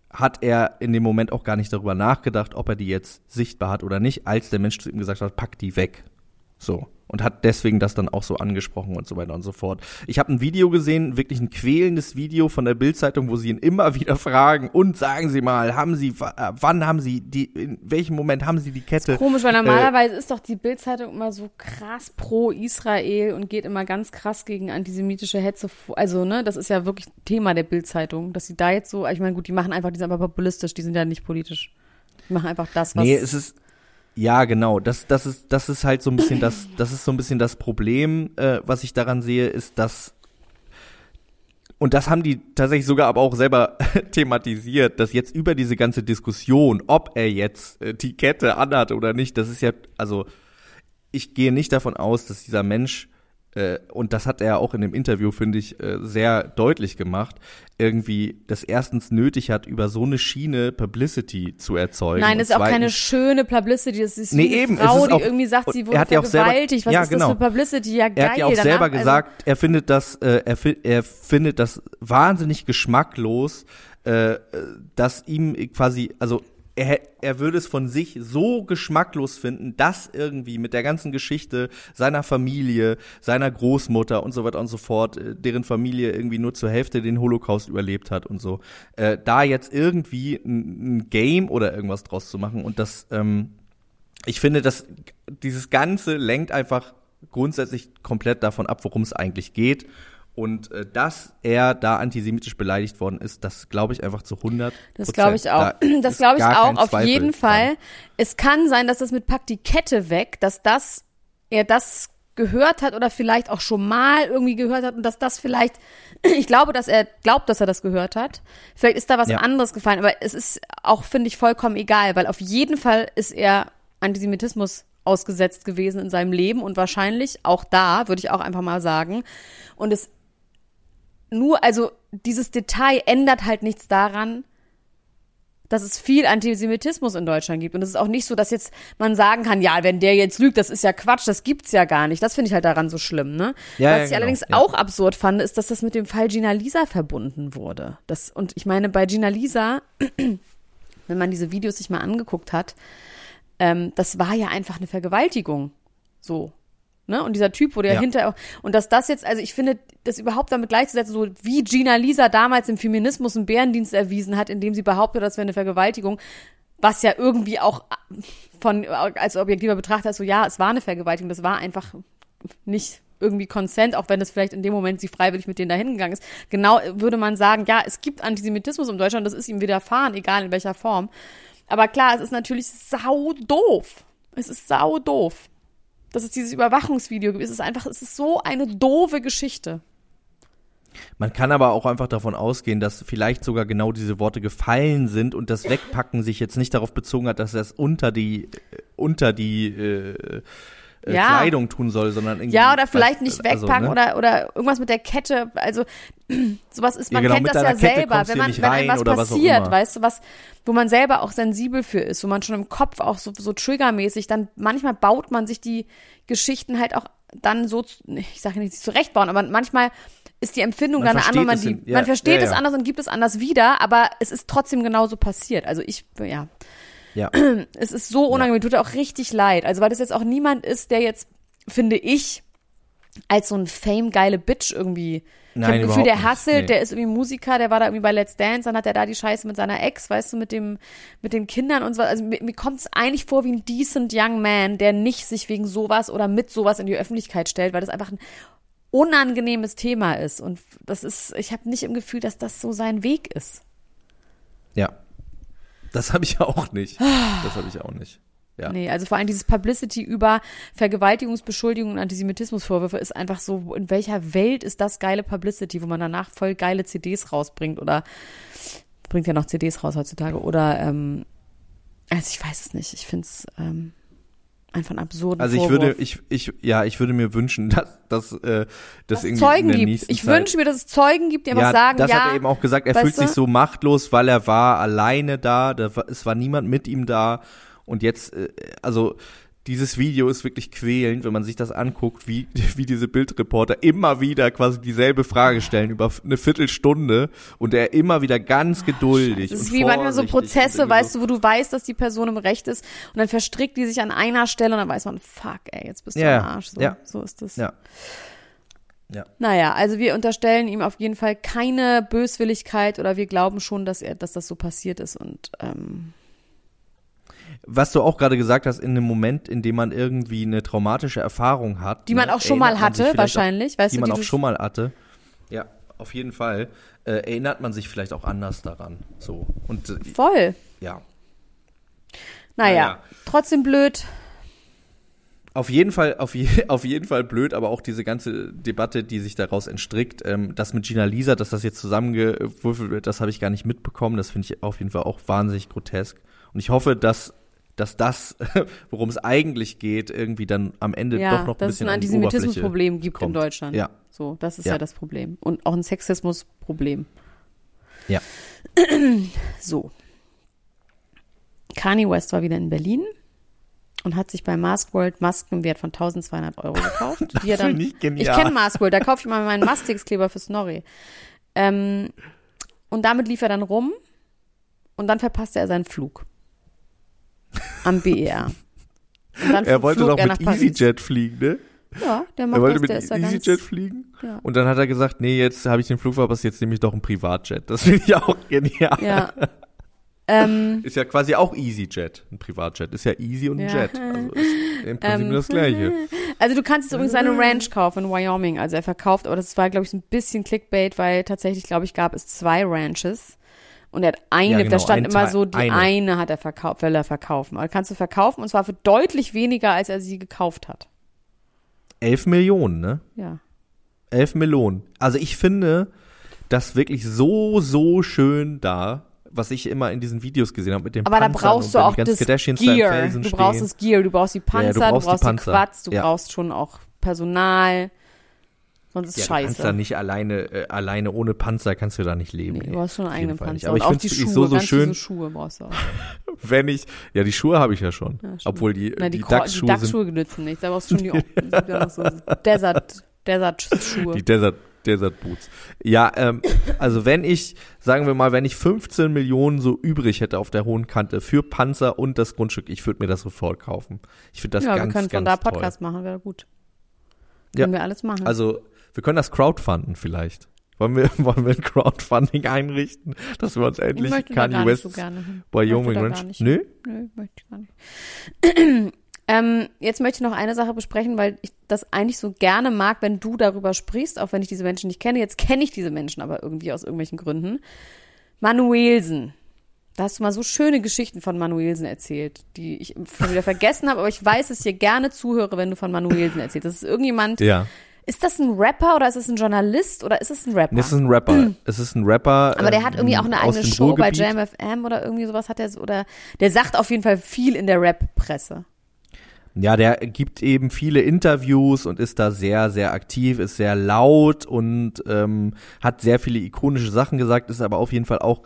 hat er in dem Moment auch gar nicht darüber nachgedacht, ob er die jetzt sichtbar hat oder nicht, als der Mensch zu ihm gesagt hat, pack die weg. So. Und hat deswegen das dann auch so angesprochen und so weiter und so fort. Ich habe ein Video gesehen, wirklich ein quälendes Video von der Bildzeitung, wo sie ihn immer wieder fragen und sagen Sie mal, haben Sie, äh, wann haben Sie die, in welchem Moment haben Sie die Kette? Komisch, Äh, weil normalerweise ist doch die Bildzeitung immer so krass pro Israel und geht immer ganz krass gegen antisemitische Hetze vor. Also, ne, das ist ja wirklich Thema der Bildzeitung, dass sie da jetzt so, ich meine, gut, die machen einfach, die sind einfach populistisch, die sind ja nicht politisch. Die machen einfach das, was. Nee, es ist ja genau. Das, das ist, das ist halt so ein bisschen das, das ist so ein bisschen das Problem, äh, was ich daran sehe, ist, dass und das haben die tatsächlich sogar aber auch selber thematisiert, dass jetzt über diese ganze Diskussion, ob er jetzt äh, die Kette anhat oder nicht, das ist ja, also ich gehe nicht davon aus, dass dieser Mensch und das hat er auch in dem Interview, finde ich, äh, sehr deutlich gemacht, irgendwie das erstens nötig hat, über so eine Schiene Publicity zu erzeugen. Nein, das ist auch keine schöne Publicity. Das ist Nee, eben, Frau, ist auch- die irgendwie sagt, sie wurde vergewaltigt. Was ja, ist genau. das für Publicity? Ja, geil. Er hat ja auch danach- selber also- gesagt, er findet das, äh, er, er findet das wahnsinnig geschmacklos, äh, äh, dass ihm quasi, also er, er würde es von sich so geschmacklos finden, dass irgendwie mit der ganzen Geschichte seiner Familie, seiner Großmutter und so weiter und so fort, äh, deren Familie irgendwie nur zur Hälfte den Holocaust überlebt hat und so, äh, da jetzt irgendwie ein, ein Game oder irgendwas draus zu machen und das, ähm, ich finde, dass dieses Ganze lenkt einfach grundsätzlich komplett davon ab, worum es eigentlich geht. Und äh, dass er da antisemitisch beleidigt worden ist, das glaube ich einfach zu 100 Das glaube ich auch. Da Das glaube ich auch, auf Zweifel jeden dran. Fall. Es kann sein, dass das mit Pack die Kette weg, dass das, er das gehört hat oder vielleicht auch schon mal irgendwie gehört hat und dass das vielleicht, ich glaube, dass er glaubt, dass er das gehört hat. Vielleicht ist da was Ja. anderes gefallen, aber es ist auch, finde ich, vollkommen egal, weil auf jeden Fall ist er Antisemitismus ausgesetzt gewesen in seinem Leben und wahrscheinlich auch da, würde ich auch einfach mal sagen. Und es nur, also dieses Detail ändert halt nichts daran, dass es viel Antisemitismus in Deutschland gibt. Und es ist auch nicht so, dass jetzt man sagen kann, ja, wenn der jetzt lügt, das ist ja Quatsch, das gibt's ja gar nicht. Das finde ich halt daran so schlimm, ne? Ja, Was ja, ich genau, allerdings ja. auch absurd fand, ist, dass das mit dem Fall Gina Lisa verbunden wurde. Das, und ich meine, bei Gina Lisa, wenn man diese Videos sich mal angeguckt hat, ähm, das war ja einfach eine Vergewaltigung. So. Ne? Und dieser Typ wurde ja, Ja. hinterher, und dass das jetzt, also ich finde, das überhaupt damit gleichzusetzen, so wie Gina Lisa damals im Feminismus einen Bärendienst erwiesen hat, indem sie behauptet, das wäre eine Vergewaltigung, was ja irgendwie auch von, als objektiver Betrachter so ja, es war eine Vergewaltigung, das war einfach nicht irgendwie Consent, auch wenn es vielleicht in dem Moment sie freiwillig mit denen dahin gegangen ist. Genau würde man sagen, ja, es gibt Antisemitismus in Deutschland, das ist ihm widerfahren, egal in welcher Form. Aber klar, es ist natürlich sau doof. Es ist sau doof. Dass es dieses Überwachungsvideo gibt. Es ist einfach, es ist so eine doofe Geschichte. Man kann aber auch einfach davon ausgehen, dass vielleicht sogar genau diese Worte gefallen sind und das Wegpacken sich jetzt nicht darauf bezogen hat, dass es unter die äh, unter die äh, äh, Ja. Kleidung tun soll, sondern irgendwie Ja, oder vielleicht nicht also, wegpacken ne? oder, oder irgendwas mit der Kette. Also sowas ist, Ja, man genau, kennt das ja Kette selber, wenn man, wenn einem was was passiert, immer. weißt du, was, wo man selber auch sensibel für ist, wo man schon im Kopf auch so, so triggermäßig, dann manchmal baut man sich die Geschichten halt auch dann so, ich sage nicht zurechtbauen, aber manchmal ist die Empfindung Man dann eine andere, man, versteht es die, in- ja, man versteht ja, es ja. anders und gibt es anders wieder, aber es ist trotzdem genauso passiert. Also ich, ja, Ja. es ist so unangenehm, tut auch richtig leid. Also weil das jetzt auch niemand ist, der jetzt, finde ich, als so ein fame-geile Bitch irgendwie. ich Nein, habe das Gefühl, der hasselt, Nee. der ist irgendwie Musiker, der war da irgendwie bei Let's Dance, dann hat er da die Scheiße mit seiner Ex, weißt du, mit dem, mit den Kindern und so. Also mir, mir kommt es eigentlich vor wie ein decent young man, der nicht sich wegen sowas oder mit sowas in die Öffentlichkeit stellt, weil das einfach ein unangenehmes Thema ist. Und das ist, ich habe nicht im Gefühl, dass das so sein Weg ist. Ja. Das habe ich auch nicht. Das habe ich auch nicht. Ja. Nee, also vor allem dieses Publicity über Vergewaltigungsbeschuldigungen und Antisemitismusvorwürfe ist einfach so, in welcher Welt ist das geile Publicity, wo man danach voll geile CDs rausbringt oder bringt ja noch CDs raus heutzutage oder ähm, also ich weiß es nicht, ich finde es ähm, einfach einen absurden Also ich Vorwurf. würde, ich, ich, ja, ich würde mir wünschen, dass, dass, äh, dass dass es irgendwie Zeugen in der gibt. Ich wünsche mir, dass es Zeugen gibt, die einfach ja, sagen, das ja, hat er eben auch gesagt. Er fühlt sich du? so machtlos, weil er war alleine da. da war, es war niemand mit ihm da. Und jetzt, äh, also dieses Video ist wirklich quälend, wenn man sich das anguckt, wie, wie diese Bildreporter immer wieder quasi dieselbe Frage stellen über eine Viertelstunde und er immer wieder ganz geduldig. Es ist wie manchmal so Prozesse, weißt du, wo du weißt, dass die Person im Recht ist und dann verstrickt die sich an einer Stelle und dann weiß man, fuck, ey, jetzt bist du Ja, am Arsch. So, ja. so ist das. Ja. Ja. Naja, also wir unterstellen ihm auf jeden Fall keine Böswilligkeit oder wir glauben schon, dass er, dass das so passiert ist und ähm, Was du auch gerade gesagt hast, in einem Moment, in dem man irgendwie eine traumatische Erfahrung hat. Die man ne, auch schon mal hatte, wahrscheinlich, Auch, weißt die du, man die auch schon mal hatte. Ja, auf jeden Fall. Äh, erinnert man sich vielleicht auch anders daran. So. Und äh, voll. ja. Naja, Naja. trotzdem blöd. Auf jeden Fall, auf, je, auf jeden Fall blöd, aber auch diese ganze Debatte, die sich daraus entstrickt, ähm, das mit Gina Lisa, dass das jetzt zusammengewürfelt wird, das habe ich gar nicht mitbekommen. Das finde ich auf jeden Fall auch wahnsinnig grotesk. Und ich hoffe, dass dass das, worum es eigentlich geht, irgendwie dann am Ende doch Ja, noch ein dass es bisschen ein die Antisemitismusproblem gibt in kommt. Deutschland. Ja. So, das ist Ja. ja. das Problem. Und auch ein Sexismusproblem. Ja. So. Kanye West war wieder in Berlin und hat sich bei Mask World Masken im Wert von 1200 Euro gekauft. die er dann, ich genial. Ich kenne Mask World, da kaufe ich mal meinen Mastix-Kleber für Snorri. Ähm, und damit lief er dann rum und dann verpasste er seinen Flug. Am BER. Er wollte doch mit. EasyJet fliegen, ne? Ja, der macht Er wollte das, mit der da ganz, EasyJet fliegen. Ja. Und dann hat er gesagt, nee, jetzt habe ich den Flug verpasst, jetzt nehme ich doch einen Privatjet. Das finde ich auch genial. Ja. ähm, Ist ja quasi auch EasyJet, ein Privatjet. Ist ja easy und ein Ja. Jet. Also ist im Prinzip Ähm, das Gleiche. Also du kannst jetzt übrigens eine Ranch kaufen in Wyoming. Also er verkauft, aber das war, glaube ich, so ein bisschen Clickbait, weil tatsächlich, glaube ich, gab es zwei Ranches. Und er hat eine, Ja, genau, da stand ein immer Teil- so, die eine, eine. hat er verkauft, will er verkaufen. Aber kannst du verkaufen und zwar für deutlich weniger, als er sie gekauft hat. Elf Millionen, ne? Ja. Elf Millionen. Also ich finde das wirklich so, so schön da, was ich immer in diesen Videos gesehen habe mit dem Aber da Panzern brauchst und du auch die das da Gear. Du brauchst das Gear, du brauchst die Panzer, Ja, du du brauchst brauchst, die die, Panzer. Quads, du Ja. brauchst schon auch Personal. Sonst ist Ja, du kannst scheiße. da nicht alleine, äh, alleine ohne Panzer kannst du da nicht leben. Nee, du brauchst schon einen eigenen Panzer. nicht. Aber und ich auch finde die Schuhe, so, so ganz schön, Schuhe brauchst du auch. wenn ich, ja, die Schuhe habe ich ja schon. Ja. Obwohl die, Na, die, die, Kro- die Dachschuhe nützen nicht. Da brauchst du schon die, ja so Desert, Desert-Schuhe. die Desert, Desert Boots. Ja, ähm, also wenn ich, sagen wir mal, wenn ich 15 Millionen so übrig hätte auf der hohen Kante für Panzer und das Grundstück, ich würde mir das sofort kaufen. Ich finde das ja, ganz, wir können ganz von da toll. Podcast machen, wäre gut. Ja. Können wir alles machen. Also, wir können das crowdfunden vielleicht. Wollen wir, wollen wir ein Crowdfunding einrichten, dass wir uns ich endlich Kanye West so. Wyoming Ranch. Nö? Nö, möchte ich gar nicht. ähm, jetzt möchte ich noch eine Sache besprechen, weil ich das eigentlich so gerne mag, wenn du darüber sprichst, auch wenn ich diese Menschen nicht kenne. Jetzt kenne ich diese Menschen aber irgendwie aus irgendwelchen Gründen. Manuelsen. Da hast du mal so schöne Geschichten von Manuelsen erzählt, die ich schon wieder vergessen habe, aber ich weiß, dass ich dir gerne zuhöre, wenn du von Manuelsen erzählst. Das ist irgendjemand, Ja. Ist das ein Rapper oder ist es ein Journalist oder ist es ein Rapper? Es ist ein Rapper. Es ist ein Rapper. Aber der hat irgendwie auch eine ähm, eigene Show bei Ruhrgebiet. Jam FM oder irgendwie sowas hat er so- oder der sagt auf jeden Fall viel in der Rap-Presse. Ja, der gibt eben viele Interviews und ist da sehr, sehr aktiv, ist sehr laut und ähm, hat sehr viele ikonische Sachen gesagt, ist aber auf jeden Fall auch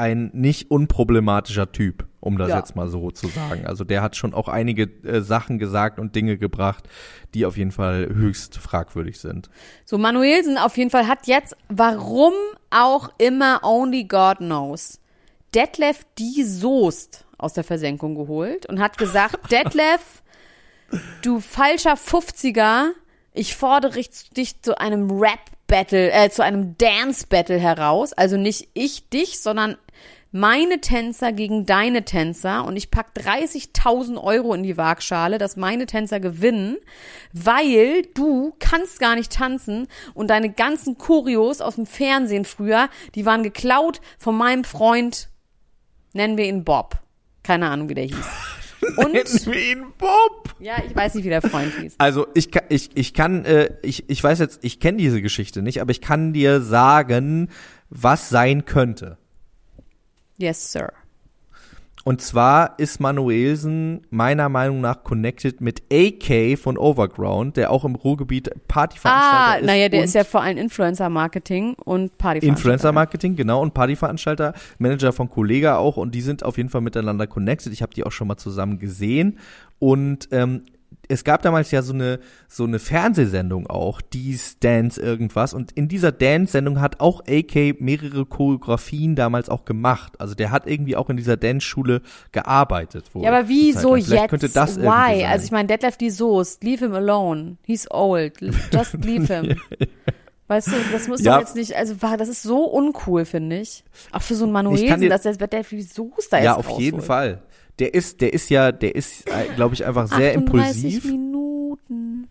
ein nicht unproblematischer Typ, um das Ja. jetzt mal so zu sagen. Also der hat schon auch einige äh, Sachen gesagt und Dinge gebracht, die auf jeden Fall höchst fragwürdig sind. So, Manuelsen auf jeden Fall hat jetzt, warum auch immer, only God knows, Detlef die Soest aus der Versenkung geholt und hat gesagt, Detlef, du falscher 50er, ich fordere dich- zu einem Rap-Battle, äh, zu einem Dance-Battle heraus. Also nicht ich dich, sondern meine Tänzer gegen deine Tänzer und ich pack 30.000 Euro in die Waagschale, dass meine Tänzer gewinnen, weil du kannst gar nicht tanzen und deine ganzen Choreos aus dem Fernsehen früher, die waren geklaut von meinem Freund, nennen wir ihn Bob. Keine Ahnung, wie der hieß. Und, wir ihn Bob. ja, ich weiß nicht, wie der Freund hieß. Also ich kann, ich, ich kann, äh, ich, ich weiß jetzt, ich kenne diese Geschichte nicht, aber ich kann dir sagen, was sein könnte. Yes, sir. Und zwar ist Manuelsen meiner Meinung nach connected mit AK von Overground, der auch im Ruhrgebiet Partyveranstalter Ah, ist. naja, der ist ja vor allem Influencer-Marketing und Party Influencer-Marketing, genau, und Partyveranstalter, Manager von Kollega auch und die sind auf jeden Fall miteinander connected. Ich habe die auch schon mal zusammen gesehen und ähm, es gab damals ja so eine so eine Fernsehsendung auch, Dies Dance irgendwas und in dieser Dance-Sendung hat auch AK mehrere Choreografien damals auch gemacht. Also der hat irgendwie auch in dieser Dance-Schule gearbeitet. Ja, aber wieso jetzt? Könnte das Why? Also ich meine, Detlef die Soest, leave him alone. He's old. Just leave him. Weißt du, das muss Ja. doch jetzt nicht, also das ist so uncool, finde ich. Auch für so einen Manuelsen, dass der Detlef die Soest da ja, jetzt auf rausholt. jeden Fall. Der ist, der ist ja, der ist, glaube ich, einfach sehr 38 impulsiv. Minuten.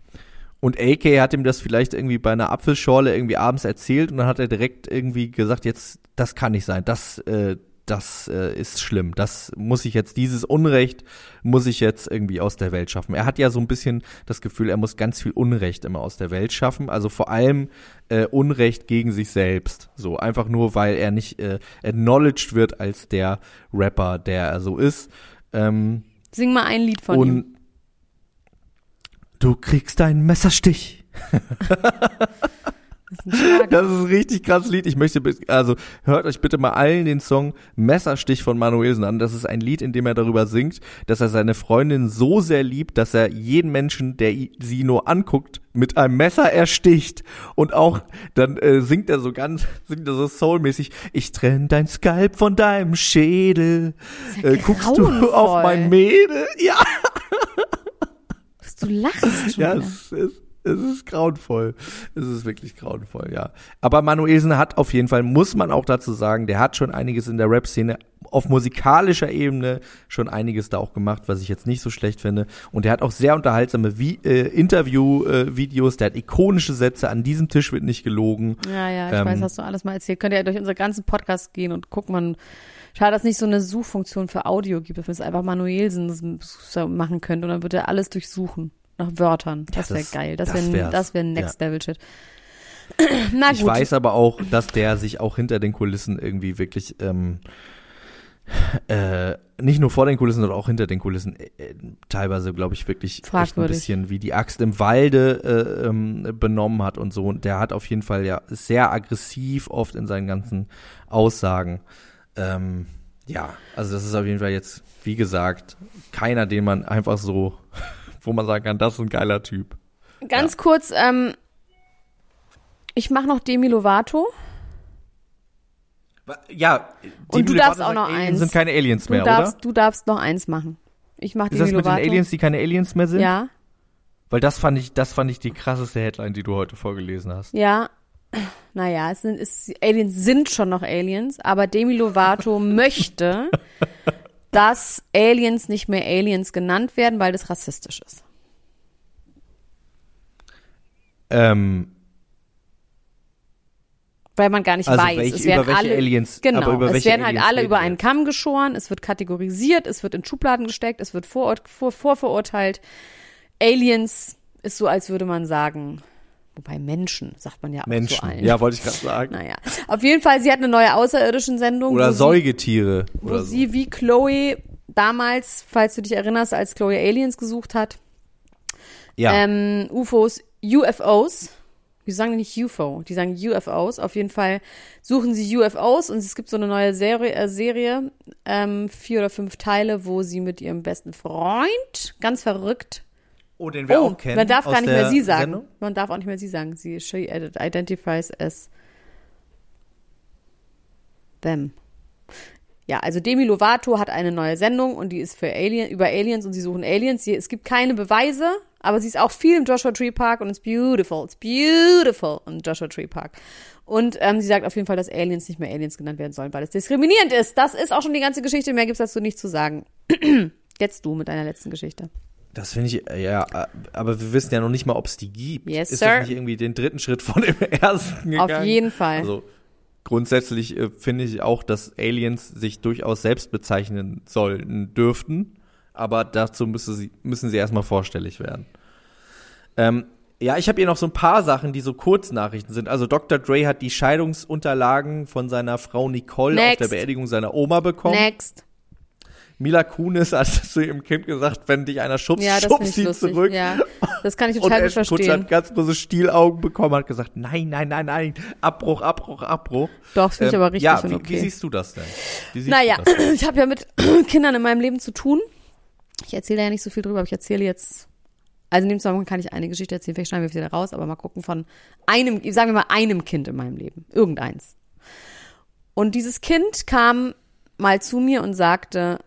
Und AK hat ihm das vielleicht irgendwie bei einer Apfelschorle irgendwie abends erzählt und dann hat er direkt irgendwie gesagt, jetzt, das kann nicht sein, das, äh, das äh, ist schlimm, das muss ich jetzt, dieses Unrecht muss ich jetzt irgendwie aus der Welt schaffen. Er hat ja so ein bisschen das Gefühl, er muss ganz viel Unrecht immer aus der Welt schaffen, also vor allem äh, Unrecht gegen sich selbst, so einfach nur, weil er nicht äh, acknowledged wird als der Rapper, der er so ist. Ähm, Sing mal ein Lied von und ihm. du kriegst einen Messerstich. Das ist ein Schlager. Das ist ein richtig krasses Lied. Ich möchte, also hört euch bitte mal allen den Song Messerstich von Manuelsen an. Das ist ein Lied, in dem er darüber singt, dass er seine Freundin so sehr liebt, dass er jeden Menschen, der sie nur anguckt, mit einem Messer ersticht. Und auch dann äh, singt er so ganz, singt er so soulmäßig, ich trenn dein Skalp von deinem Schädel. ja äh, guckst du auf mein Mädel? Ja, Du lachst schon. Ja, es ist, es ist grauenvoll. Es ist wirklich grauenvoll, ja. Aber Manuelsen hat auf jeden Fall, muss man auch dazu sagen, der hat schon einiges in der Rap-Szene auf musikalischer Ebene schon einiges da auch gemacht, was ich jetzt nicht so schlecht finde. Und der hat auch sehr unterhaltsame Vi äh, Interview-Videos, der hat ikonische Sätze, an diesem Tisch wird nicht gelogen. Ja, ja, ich Ähm, weiß, hast du alles mal erzählt. Könnt ihr ja durch unsere ganzen Podcasts gehen und gucken, man. Schade, dass es nicht so eine Suchfunktion für Audio gibt, dass man es einfach Manuelsen machen könnte und dann würde er alles durchsuchen nach Wörtern. Das wäre das- geil. Das wäre das wär Next Level Shit. Na gut. Ich weiß aber auch, dass der sich auch hinter den Kulissen irgendwie wirklich ähm, äh, nicht nur vor den Kulissen, sondern auch hinter den Kulissen äh, äh, teilweise, glaube ich, wirklich echt ein bisschen wie die Axt im Walde äh, ähm, benommen hat und so. Und der hat auf jeden Fall ja sehr aggressiv oft in seinen ganzen Aussagen. Ähm, ja, also das ist auf jeden Fall jetzt, wie gesagt, keiner, den man einfach so, wo man sagen kann, das ist ein geiler Typ. Ganz kurz, ähm, Ich mache noch Demi Lovato. Ja, Und du Demi darfst Lovato auch noch sagt, Aliens eins. sind keine Aliens Du mehr, darfst, oder? du darfst noch eins machen. Ich mache Ist Demi das mit den Lovato. Aliens, die keine Aliens mehr sind? Ja, Weil das fand ich, das fand ich die krasseste Headline, die du heute vorgelesen hast. ja. Naja, es sind, es, Aliens sind schon noch Aliens, aber Demi Lovato möchte, dass Aliens nicht mehr Aliens genannt werden, weil das rassistisch ist. Ähm, Weil man gar nicht Also weiß. welche- es werden alle, Aliens- genau, es werden halt Aliens alle über einen? Kamm geschoren, es wird kategorisiert, es wird in Schubladen gesteckt, es wird vor, vor, vorverurteilt. Aliens ist so, als würde man sagen, wobei Menschen, sagt man ja auch zu Menschen. allen. Ja, wollte ich gerade sagen. Naja, auf jeden Fall, sie hat eine neue außerirdischen Sendung, Oder wo, sie, Säugetiere. wo Oder so. sie wie Chloe damals, falls du dich erinnerst, als Chloe Aliens gesucht hat, Ja. ähm, UFOs, UFOs. Die sagen nicht UFO, die sagen UFOs. Auf jeden Fall suchen sie UFOs und es gibt so eine neue Serie, äh, Serie ähm, vier oder fünf Teile, wo sie mit ihrem besten Freund, ganz verrückt, oh, den wir oh, auch kennen. man darf gar nicht mehr sie sagen. Sendung? Man darf auch nicht mehr sie sagen. Sie she identifies as them. Ja, also Demi Lovato hat eine neue Sendung und die ist für Alien, über Aliens und sie suchen Aliens. Sie, es gibt keine Beweise, aber sie ist auch viel im Joshua Tree Park und it's beautiful. It's beautiful im Joshua Tree Park. Und ähm, sie sagt auf jeden Fall, dass Aliens nicht mehr Aliens genannt werden sollen, weil es diskriminierend ist. Das ist auch schon die ganze Geschichte. Mehr gibt's dazu nicht zu sagen. Jetzt du mit deiner letzten Geschichte. Das finde ich, äh, ja, äh, aber wir wissen ja noch nicht mal, ob es die gibt. Yes, ist sir. das nicht irgendwie den dritten Schritt von dem ersten gegangen? Auf jeden Fall. Also grundsätzlich äh, finde ich auch, dass Aliens sich durchaus selbst bezeichnen sollten, dürften, aber dazu müssen sie, müssen sie erstmal vorstellig werden. Ähm, ja, ich habe hier noch so ein paar Sachen, die so Kurznachrichten sind. Also Dr. Dre hat die Scheidungsunterlagen von seiner Frau Nicole auf Next. der Beerdigung seiner Oma bekommen. Next. Mila Kunis hat zu ihrem Kind gesagt, wenn dich einer schubst, Ja, schubst ich sie lustig. zurück. Ja, das kann ich Und total Kutcher verstehen. hat ganz große Stielaugen bekommen, hat gesagt, nein, nein, nein, nein, Abbruch, Abbruch, Abbruch. Doch, das finde ich Ähm, aber richtig ja, und wie, okay. wie siehst du das denn? Naja, denn? ich habe ja mit Kindern in meinem Leben zu tun. Ich erzähle ja nicht so viel drüber, aber ich erzähle jetzt. Also in dem Zusammenhang kann ich eine Geschichte erzählen, vielleicht schneiden wir wieder raus, aber mal gucken von einem, sagen wir mal einem Kind in meinem Leben. Irgendeins. Und dieses Kind kam mal zu mir und sagte,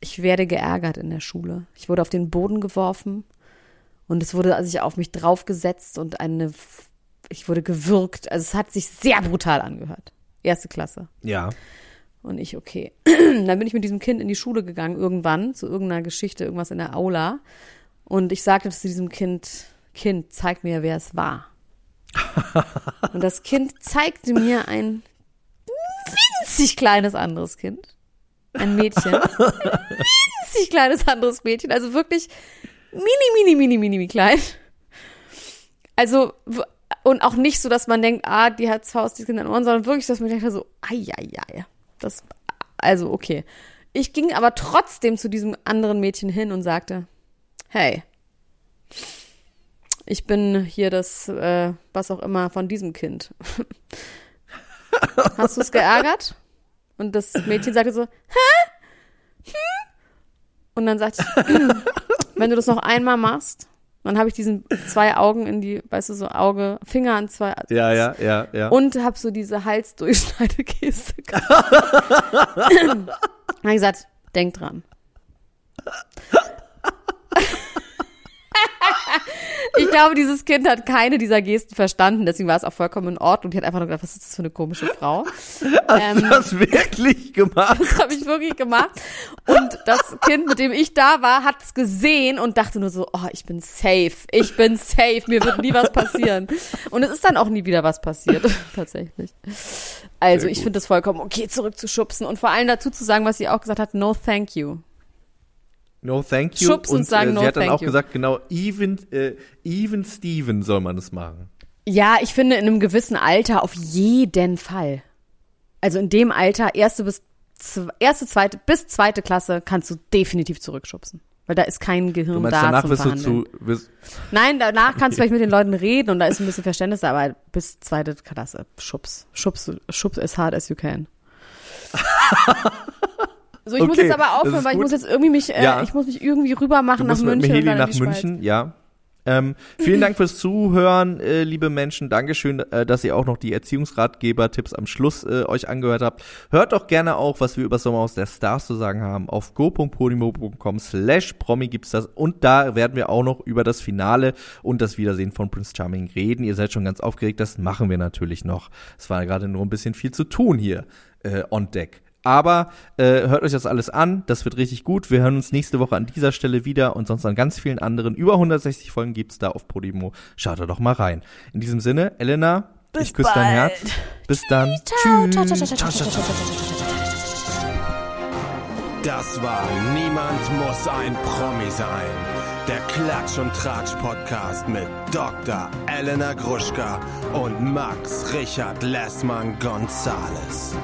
ich werde geärgert in der Schule. Ich wurde auf den Boden geworfen und es wurde sich auf mich draufgesetzt und eine, ich wurde gewürgt. Also es hat sich sehr brutal angehört. Erste Klasse. Ja. Und ich, okay. Dann bin ich mit diesem Kind in die Schule gegangen, irgendwann, zu irgendeiner Geschichte, irgendwas in der Aula. Und ich sagte zu diesem Kind, Kind, zeig mir, wer es war. Und das Kind zeigte mir ein winzig kleines anderes Kind. Ein Mädchen. Ein winzig kleines anderes Mädchen. Also wirklich mini, mini, mini, mini, mini klein. Also, und auch nicht so, dass man denkt, ah, die hat Faust, die Kinder in Ohren, sondern wirklich, dass man denkt so, ai, ai, ai. Das, also, okay. Ich ging aber trotzdem zu diesem anderen Mädchen hin und sagte, hey, ich bin hier das, äh, was auch immer von diesem Kind. Hast du es geärgert? Und das Mädchen sagte so, hä? Hm? Und dann sagte ich, hm, wenn du das noch einmal machst, dann habe ich diesen zwei Augen in die, weißt du, so Auge, Finger an zwei Ja, ja, ja, ja. und hab so diese Halsdurchschneidegeste gemacht. Dann hab ich gesagt, denk dran. Ich glaube, dieses Kind hat keine dieser Gesten verstanden, deswegen war es auch vollkommen in Ordnung. Die hat einfach nur gedacht, was ist das für eine komische Frau? Hast du das wirklich gemacht? Das habe ich wirklich gemacht. Und das Kind, mit dem ich da war, hat es gesehen und dachte nur so, oh, ich bin safe, ich bin safe, mir wird nie was passieren. Und es ist dann auch nie wieder was passiert, tatsächlich. Also ich finde es vollkommen okay, zurückzuschubsen und vor allem dazu zu sagen, was sie auch gesagt hat, no thank you. No thank you. Schubsen und sagen äh, no sie hat dann thank auch you. gesagt, genau, even, äh, even Steven soll man das machen. Ja, ich finde in einem gewissen Alter auf jeden Fall. Also in dem Alter, erste bis erste, zweite bis zweite Klasse kannst du definitiv zurückschubsen. Weil da ist kein Gehirn Du meinst, da danach zum wirst du Verhandeln. zu, wirst, Nein, danach kannst du vielleicht mit den Leuten reden und da ist ein bisschen Verständnis da, aber bis zweite Klasse, Schubs. Schubs, schubs as hard as you can. So, ich muss Okay, jetzt aber aufhören, weil ich muss jetzt irgendwie mich, äh, Ja. ich muss mich irgendwie rüber machen nach musst mit München. Miheli nach Schweiz. München, ja. Ähm, vielen Dank fürs Zuhören, äh, liebe Menschen. Dankeschön, äh, dass ihr auch noch die Erziehungsratgeber-Tipps am Schluss äh, euch angehört habt. Hört doch gerne auch, was wir über Sommerhaus der Stars zu sagen haben. Auf go.podimo.com slash promi gibt's das. Und da werden wir auch noch über das Finale und das Wiedersehen von Prince Charming reden. Ihr seid schon ganz aufgeregt, das machen wir natürlich noch. Es war gerade nur ein bisschen viel zu tun hier äh, on deck. Aber äh, hört euch das alles an, das wird richtig gut. Wir hören uns nächste Woche an dieser Stelle wieder und sonst an ganz vielen anderen. Über 160 Folgen gibt's da auf Podimo. Schaut da doch mal rein. In diesem Sinne, Elena, Bis ich küsse dein Herz. Bis dann. Tschüss. Das war Niemand muss ein Promi sein. Der Klatsch und Tratsch Podcast mit Dr. Elena Gruschka und Max Richard Lessmann Gonzales.